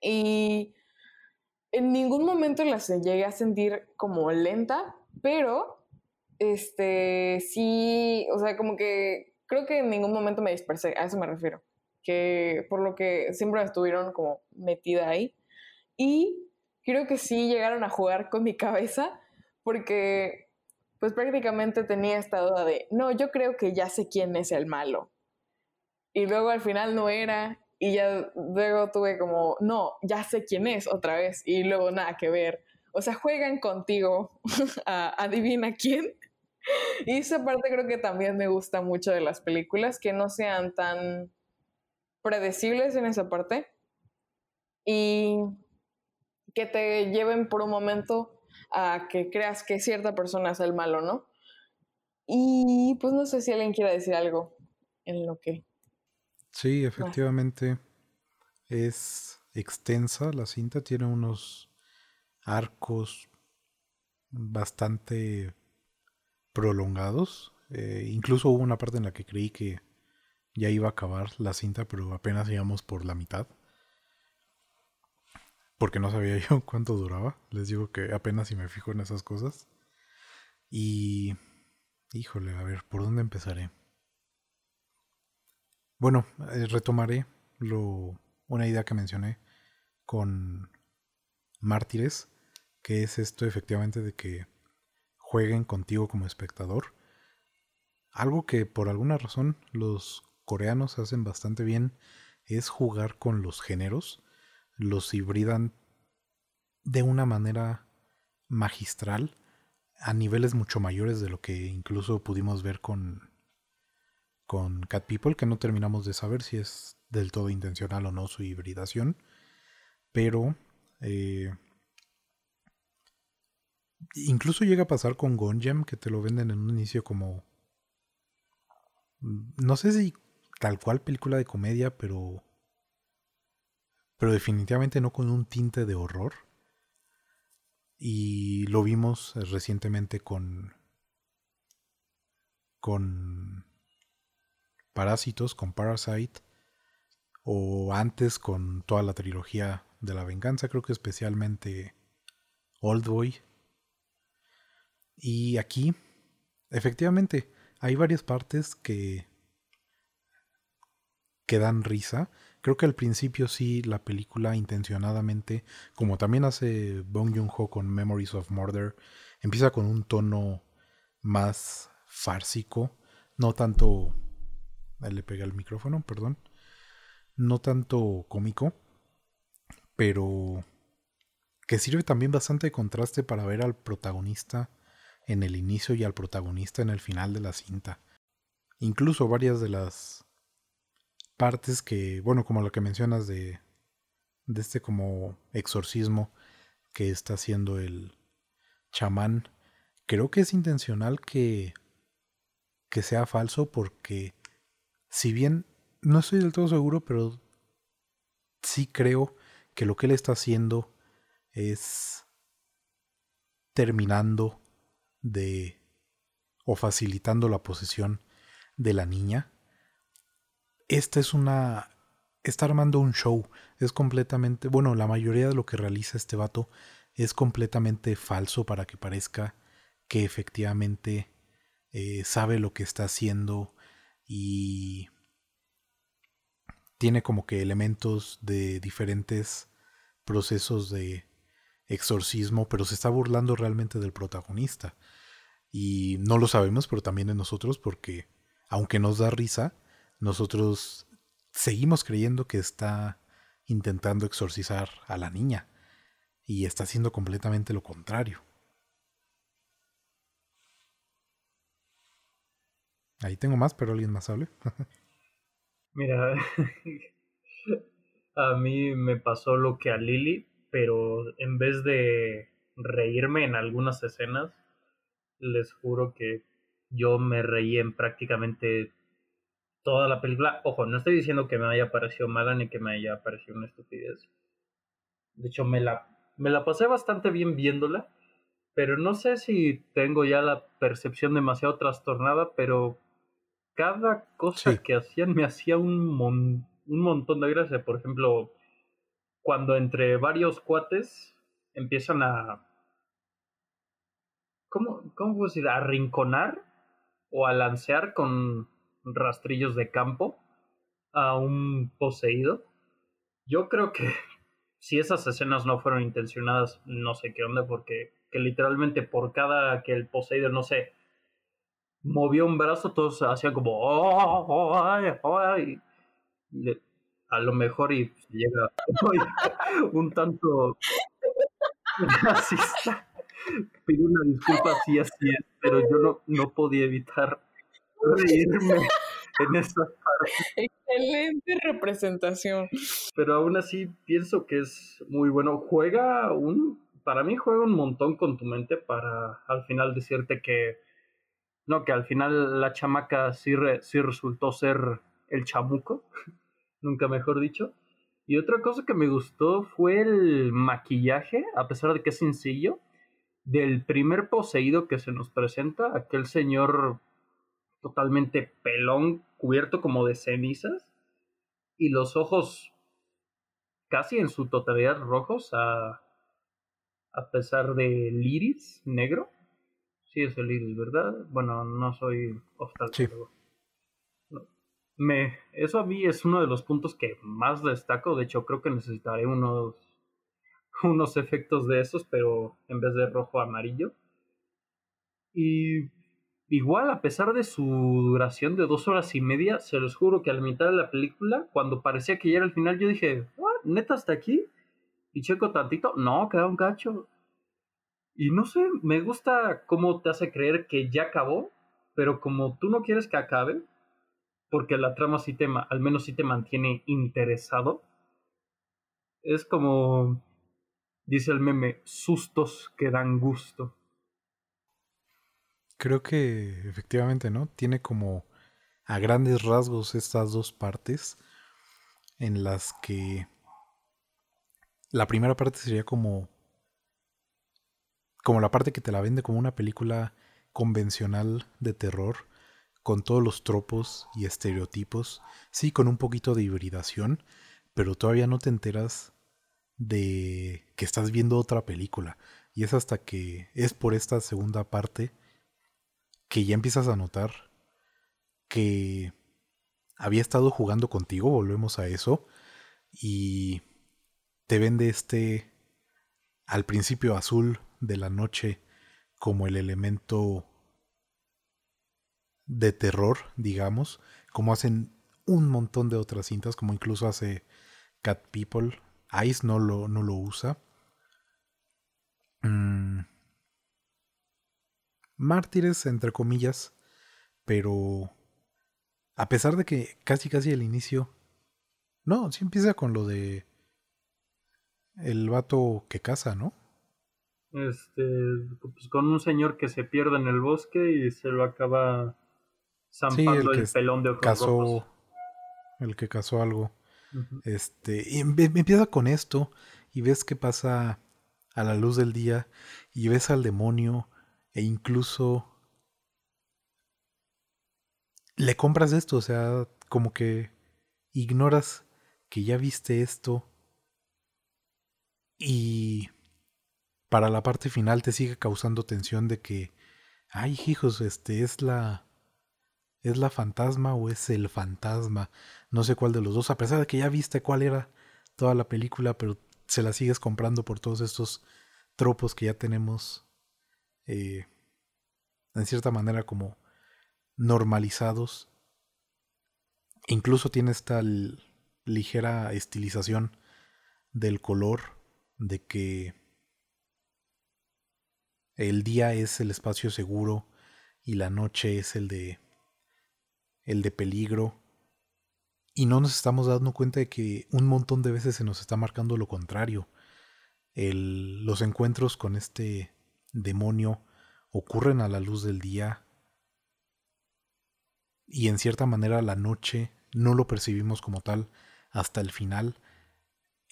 Y en ningún momento la llegué a sentir como lenta, pero este sí, o sea, como que creo que en ningún momento me dispersé, a eso me refiero. Que por lo que siempre estuvieron como metida ahí. Y creo que sí llegaron a jugar con mi cabeza porque pues prácticamente tenía esta duda de, no, yo creo que ya sé quién es el malo. Y luego al final no era y ya luego tuve como, no, ya sé quién es otra vez y luego nada que ver. O sea, juegan contigo, [laughs] adivina quién. [laughs] Y esa parte creo que también me gusta mucho de las películas, que no sean tan predecibles en esa parte. Y que te lleven por un momento a que creas que cierta persona es el malo, ¿no? Y pues no sé si alguien quiera decir algo en lo que... Sí, efectivamente es extensa la cinta, tiene unos arcos bastante prolongados. Eh, incluso hubo una parte en la que creí que ya iba a acabar la cinta, pero apenas íbamos por la mitad porque no sabía [laughs] yo cuánto duraba. Les digo que apenas si me fijo en esas cosas. Y... Híjole, a ver, ¿por dónde empezaré? Bueno, eh, retomaré lo, una idea que mencioné con Mártires, que es esto efectivamente de que jueguen contigo como espectador. Algo que por alguna razón los coreanos hacen bastante bien es jugar con los géneros los hibridan de una manera magistral a niveles mucho mayores de lo que incluso pudimos ver con, con Cat People, que no terminamos de saber si es del todo intencional o no su hibridación, pero eh, incluso llega a pasar con Gonjam, que te lo venden en un inicio como, no sé si tal cual película de comedia, pero pero definitivamente no con un tinte de horror. Y lo vimos recientemente con con Parásitos, con Parasite, o antes con toda la trilogía de la venganza, creo que especialmente Old Boy. Y aquí, efectivamente, hay varias partes que, que dan risa. Creo que al principio sí la película intencionadamente, como también hace Bong Joon-ho con Memories of Murder, empieza con un tono más fársico, no tanto... Le pegué el micrófono, perdón. No tanto cómico, pero que sirve también bastante de contraste para ver al protagonista en el inicio y al protagonista en el final de la cinta. Incluso varias de las partes que, bueno, como lo que mencionas de, de este como exorcismo que está haciendo el chamán, creo que es intencional que, que sea falso porque si bien no estoy del todo seguro, pero sí creo que lo que él está haciendo es terminando de o facilitando la posesión de la niña. Esta es una... Está armando un show. Es completamente... Bueno, la mayoría de lo que realiza este vato es completamente falso para que parezca que efectivamente eh, sabe lo que está haciendo y tiene como que elementos de diferentes procesos de exorcismo, pero se está burlando realmente del protagonista. Y no lo sabemos, pero también de nosotros, porque aunque nos da risa, nosotros seguimos creyendo que está intentando exorcizar a la niña. Y está haciendo completamente lo contrario. Ahí tengo más, pero alguien más hable. [laughs] Mira, [laughs] a mí me pasó lo que a Lily, pero en vez de reírme en algunas escenas, les juro que yo me reí en prácticamente toda la película. Ojo, no estoy diciendo que me haya parecido mala ni que me haya parecido una estupidez. De hecho, me la, me la pasé bastante bien viéndola, pero no sé si tengo ya la percepción demasiado trastornada, pero cada cosa que hacían me hacía un, un montón de gracia. Por ejemplo, cuando entre varios cuates empiezan a. ¿Cómo, cómo puedo decir? A rinconar o a lancear con rastrillos de campo a un poseído. Yo creo que [laughs] si esas escenas no fueron intencionadas, no sé qué onda, porque que literalmente por cada que el poseído, no sé, movió un brazo, todos hacían como, oh, oh, oh, y a lo mejor y llega [laughs] un tanto [laughs] racista. Pido una disculpa si así es, pero yo no, no podía evitar reírme [laughs] en esa parte. Excelente representación. Pero aún así pienso que es muy bueno. Juega un, para mí juega un montón con tu mente para al final decirte que, no, que al final la chamaca sí, sí resultó ser el chamuco [laughs] nunca mejor dicho. Y otra cosa que me gustó fue el maquillaje, a pesar de que es sencillo, del primer poseído que se nos presenta, aquel señor totalmente pelón, cubierto como de cenizas, y los ojos casi en su totalidad rojos, a, a pesar del iris negro. Sí, es el iris, ¿verdad? Bueno, no soy oftalmólogo me, eso a mí es uno de los puntos que más destaco. De hecho, creo que necesitaré unos, unos efectos de esos, pero en vez de rojo amarillo. Y igual, a pesar de su duración de dos horas y media, se los juro que a la mitad de la película, cuando parecía que ya era el final, yo dije, ah, ¿neta hasta aquí? Y checo tantito, no, queda un cacho. Y no sé, me gusta cómo te hace creer que ya acabó, pero como tú no quieres que acabe, porque la trama sí te, al menos sí te mantiene interesado. Es como, dice el meme, sustos que dan gusto. Creo que efectivamente, ¿no? Tiene como a grandes rasgos estas dos partes en las que la primera parte sería como como la parte que te la vende como una película convencional de terror con todos los tropos y estereotipos, sí, con un poquito de hibridación, pero todavía no te enteras de que estás viendo otra película. Y es hasta que es por esta segunda parte que ya empiezas a notar que había estado jugando contigo, volvemos a eso, y te vende este al principio azul de la noche como el elemento de terror, digamos, como hacen un montón de otras cintas, como incluso hace Cat People. Ice no lo, no lo usa. Mm. Mártires, entre comillas, pero a pesar de que casi casi el inicio... No, sí empieza con lo de el vato que caza, ¿no? Este, pues con un señor que se pierde en el bosque y se lo acaba zampando el, pelón de ojos El que cazó algo. Este, y empieza con esto y ves que pasa a la luz del día y ves al demonio e incluso le compras esto, o sea, como que ignoras que ya viste esto y para la parte final te sigue causando tensión de que, ay hijos, este es la ¿Es la fantasma o es el fantasma? No sé cuál de los dos, a pesar de que ya viste cuál era toda la película, pero se la sigues comprando por todos estos tropos que ya tenemos eh, en cierta manera como normalizados. Incluso tiene esta ligera estilización del color, de que el día es el espacio seguro y la noche es el de el de peligro, y no nos estamos dando cuenta de que un montón de veces se nos está marcando lo contrario. Los encuentros con este demonio ocurren a la luz del día y en cierta manera la noche no lo percibimos como tal hasta el final.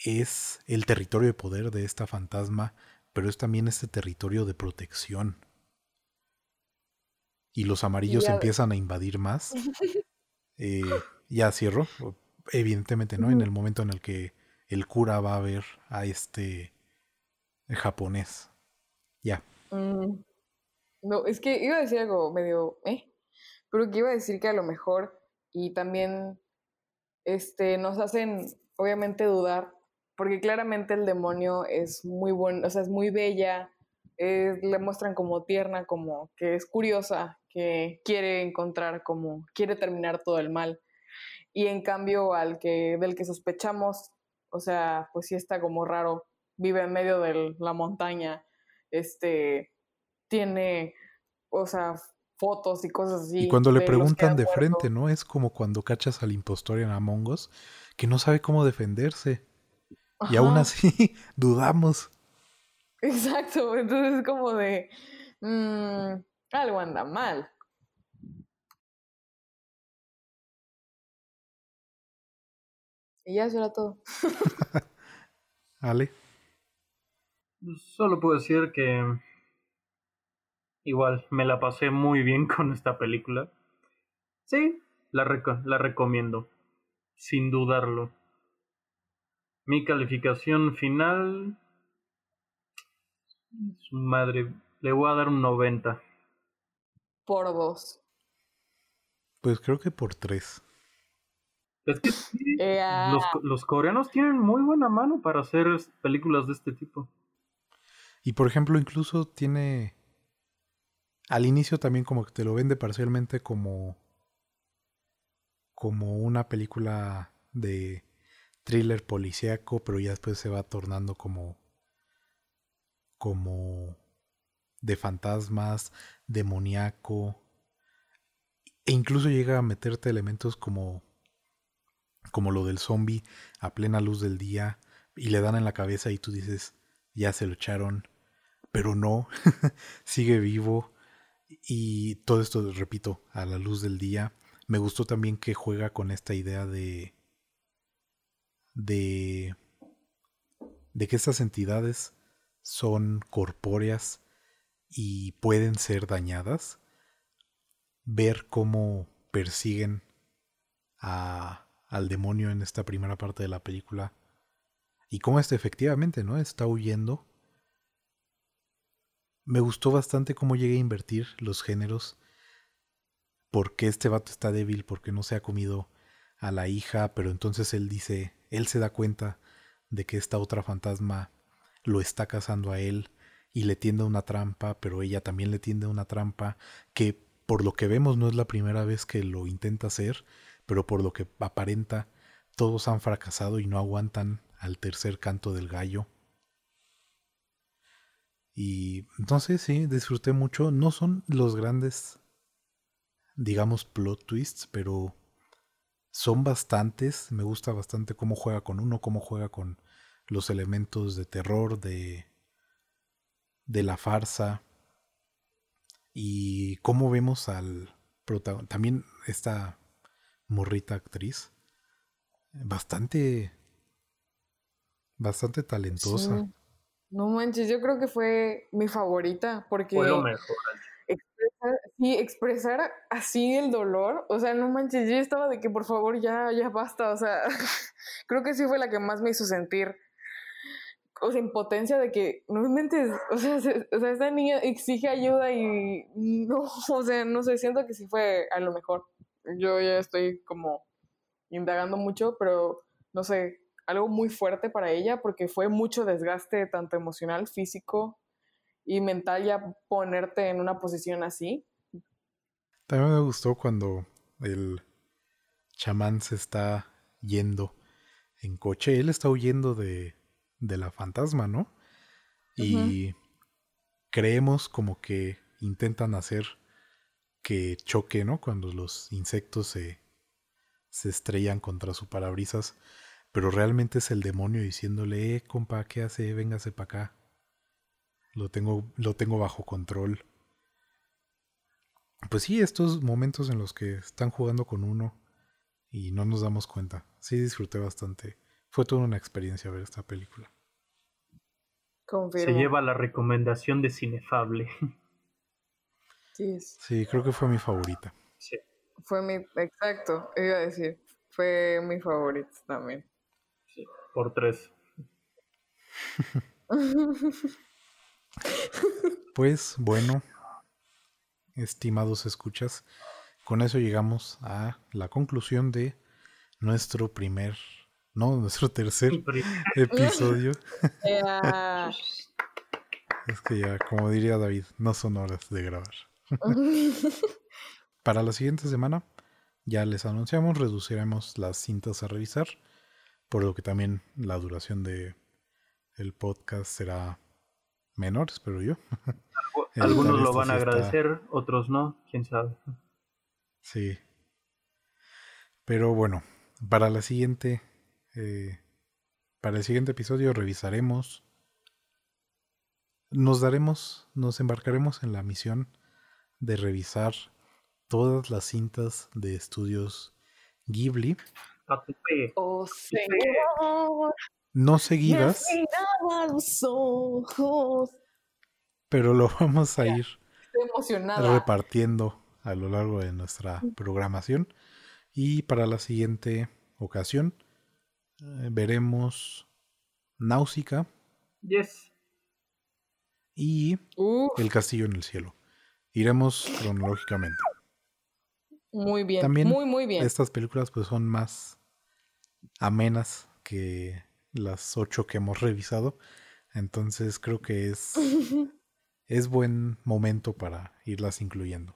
Es el territorio de poder de esta fantasma, pero es también este territorio de protección y los amarillos empiezan a invadir más, [laughs] eh, ya cierro, evidentemente, ¿no? En el momento en el que el cura va a ver a este japonés. Ya. Mm, no, es que iba a decir algo medio, ¿eh? Pero que iba a decir que a lo mejor y también este, nos hacen obviamente dudar, porque claramente el demonio es muy bueno, o sea, es muy bella, le muestran como tierna, como que es curiosa, que quiere encontrar como, quiere terminar todo el mal. Y en cambio al que, del que sospechamos, o sea, pues sí está como raro, vive en medio de la montaña, este, tiene, o sea, fotos y cosas así. Y cuando le preguntan de frente, ¿no? Es como cuando cachas al impostor en Among Us, que no sabe cómo defenderse. Y aún así [laughs] dudamos. Exacto, entonces es como de, mmm, algo anda mal. Y ya eso era todo. [laughs] Ale. Solo puedo decir que igual me la pasé muy bien [laughs] con esta película. Sí, la, la recomiendo, sin dudarlo. Mi calificación final su madre, le voy a dar un 90. Por dos. Pues creo que por tres. Es que [laughs] los, los, coreanos tienen muy buena mano para hacer películas de este tipo. Y por ejemplo, incluso tiene. Al inicio también como que te lo vende parcialmente como. como una película de thriller policíaco, pero ya después se va tornando como como de fantasmas, demoníaco, e incluso llega a meterte elementos como como lo del zombie a plena luz del día y le dan en la cabeza y tú dices, ya se lo echaron, pero no, [laughs] sigue vivo y todo esto, repito, a la luz del día. Me gustó también que juega con esta idea de de de que estas entidades son corpóreas y pueden ser dañadas, ver cómo persiguen a, al demonio en esta primera parte de la película Y cómo este efectivamente, ¿no? Está huyendo. Me gustó bastante cómo llegué a invertir los géneros. Porque este vato está débil, porque no se ha comido a la hija, pero entonces él dice, él se da cuenta de que esta otra fantasma lo está cazando a él y le tiende una trampa, pero ella también le tiende una trampa que por lo que vemos no es la primera vez que lo intenta hacer, pero por lo que aparenta todos han fracasado y no aguantan al tercer canto del gallo. Y entonces sí, disfruté mucho. No son los grandes, digamos, plot twists, pero son bastantes. Me gusta bastante cómo juega con uno, cómo juega con los elementos de terror, de, de la farsa. Y cómo vemos al protagonista. También esta morrita actriz. Bastante. Bastante talentosa. No manches, yo creo que fue mi favorita. Porque. Fue lo mejor. Expresar, sí, expresar así el dolor. O sea, no manches, yo estaba de que por favor ya, ya basta. O sea, [laughs] creo que sí fue la que más me hizo sentir o sea, impotencia de que no mentes, [laughs] o sea, o sea, esta niña exige ayuda y no, [laughs] o sea, no sé, siento que sí fue a lo mejor. Yo ya estoy como indagando mucho, pero no sé, algo muy fuerte para ella porque fue mucho desgaste tanto emocional, físico y mental ya ponerte en una posición así. También me gustó cuando el chamán se está yendo en coche, él está huyendo de de la fantasma, ¿no? Y creemos como que intentan hacer que choque, ¿no? Cuando los insectos se, se estrellan contra su parabrisas, pero realmente es el demonio diciéndole, eh, compa, ¿qué hace? Véngase para acá. Lo tengo, lo tengo bajo control. Pues sí, estos momentos en los que están jugando con uno y no nos damos cuenta. Sí, disfruté bastante fue toda una experiencia ver esta película. Se lleva la recomendación de Cinefable. [laughs] Sí, sí, creo que fue mi favorita. Sí. Fue mi, exacto, iba a decir, fue mi favorita también. Por tres. [laughs] pues bueno, estimados escuchas, con eso llegamos a la conclusión de nuestro primer no, [laughs] nuestro tercer [laughs] episodio. es que ya, como diría David, no son horas de grabar. Para la siguiente semana, ya les anunciamos, reduciremos las cintas a revisar, por lo que también la duración de el podcast será menor, espero yo. [laughs] Algunos lo van a agradecer, otros no, quién sabe. Sí. Pero bueno, para la siguiente eh, para el siguiente episodio revisaremos, nos daremos, nos embarcaremos en la misión de revisar todas las cintas de estudios Ghibli. Oh, no seguidas. Pero lo vamos a ir repartiendo a lo largo de nuestra programación. Y para la siguiente ocasión eh, veremos Náusica. Yes. Y El Castillo en el Cielo. Iremos cronológicamente. Muy bien. También muy, muy bien. Estas películas pues son más amenas que las ocho que hemos revisado. Entonces creo que es, [laughs] es buen momento para irlas incluyendo.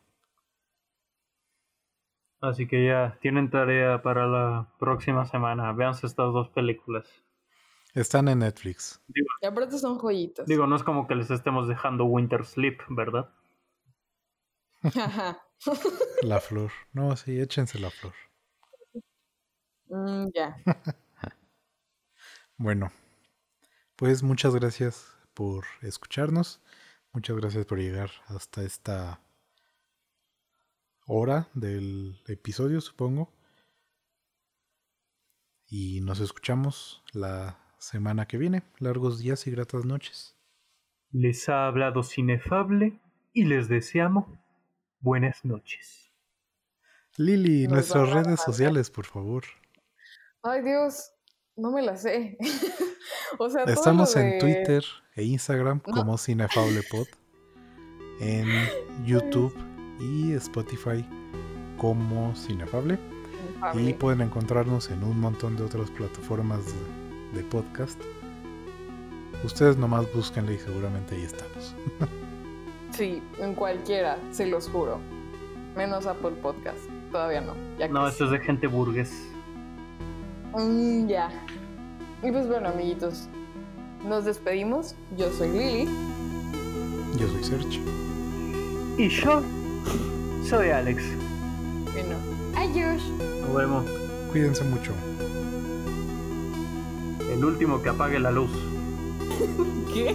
Así que ya tienen tarea para la próxima semana. Veanse estas dos películas. Están en Netflix. y aparte son joyitas. Digo, no es como que les estemos dejando Winter Sleep, ¿verdad? La flor. No, sí, échense la flor. Mm, ya. [laughs] bueno, pues muchas gracias por escucharnos. Muchas gracias por llegar hasta esta hora del episodio, supongo. Y nos escuchamos la semana que viene. Largos días y gratas noches. Les ha hablado Cinefable y les deseamos buenas noches. Lili, nuestras redes sociales, por favor. Ay Dios, no me las sé. [laughs] O sea, todo Estamos en Twitter e Instagram No. como CinefablePod, en [laughs] YouTube y Spotify como Cinefable. Y pueden encontrarnos en un montón de otras plataformas de, de podcast. Ustedes nomás búsquenle y seguramente ahí estamos. [laughs] Sí, en cualquiera, se los juro. Menos Apple Podcast. Todavía no. Ya No, casi. esto es de gente burgués. Mm, ya. Y pues bueno, amiguitos. Nos despedimos. Yo soy Lili. Yo soy Serge. Y yo soy Alex. Bueno, adiós. Nos vemos. Cuídense mucho. El último que apague la luz. [laughs] ¿Qué?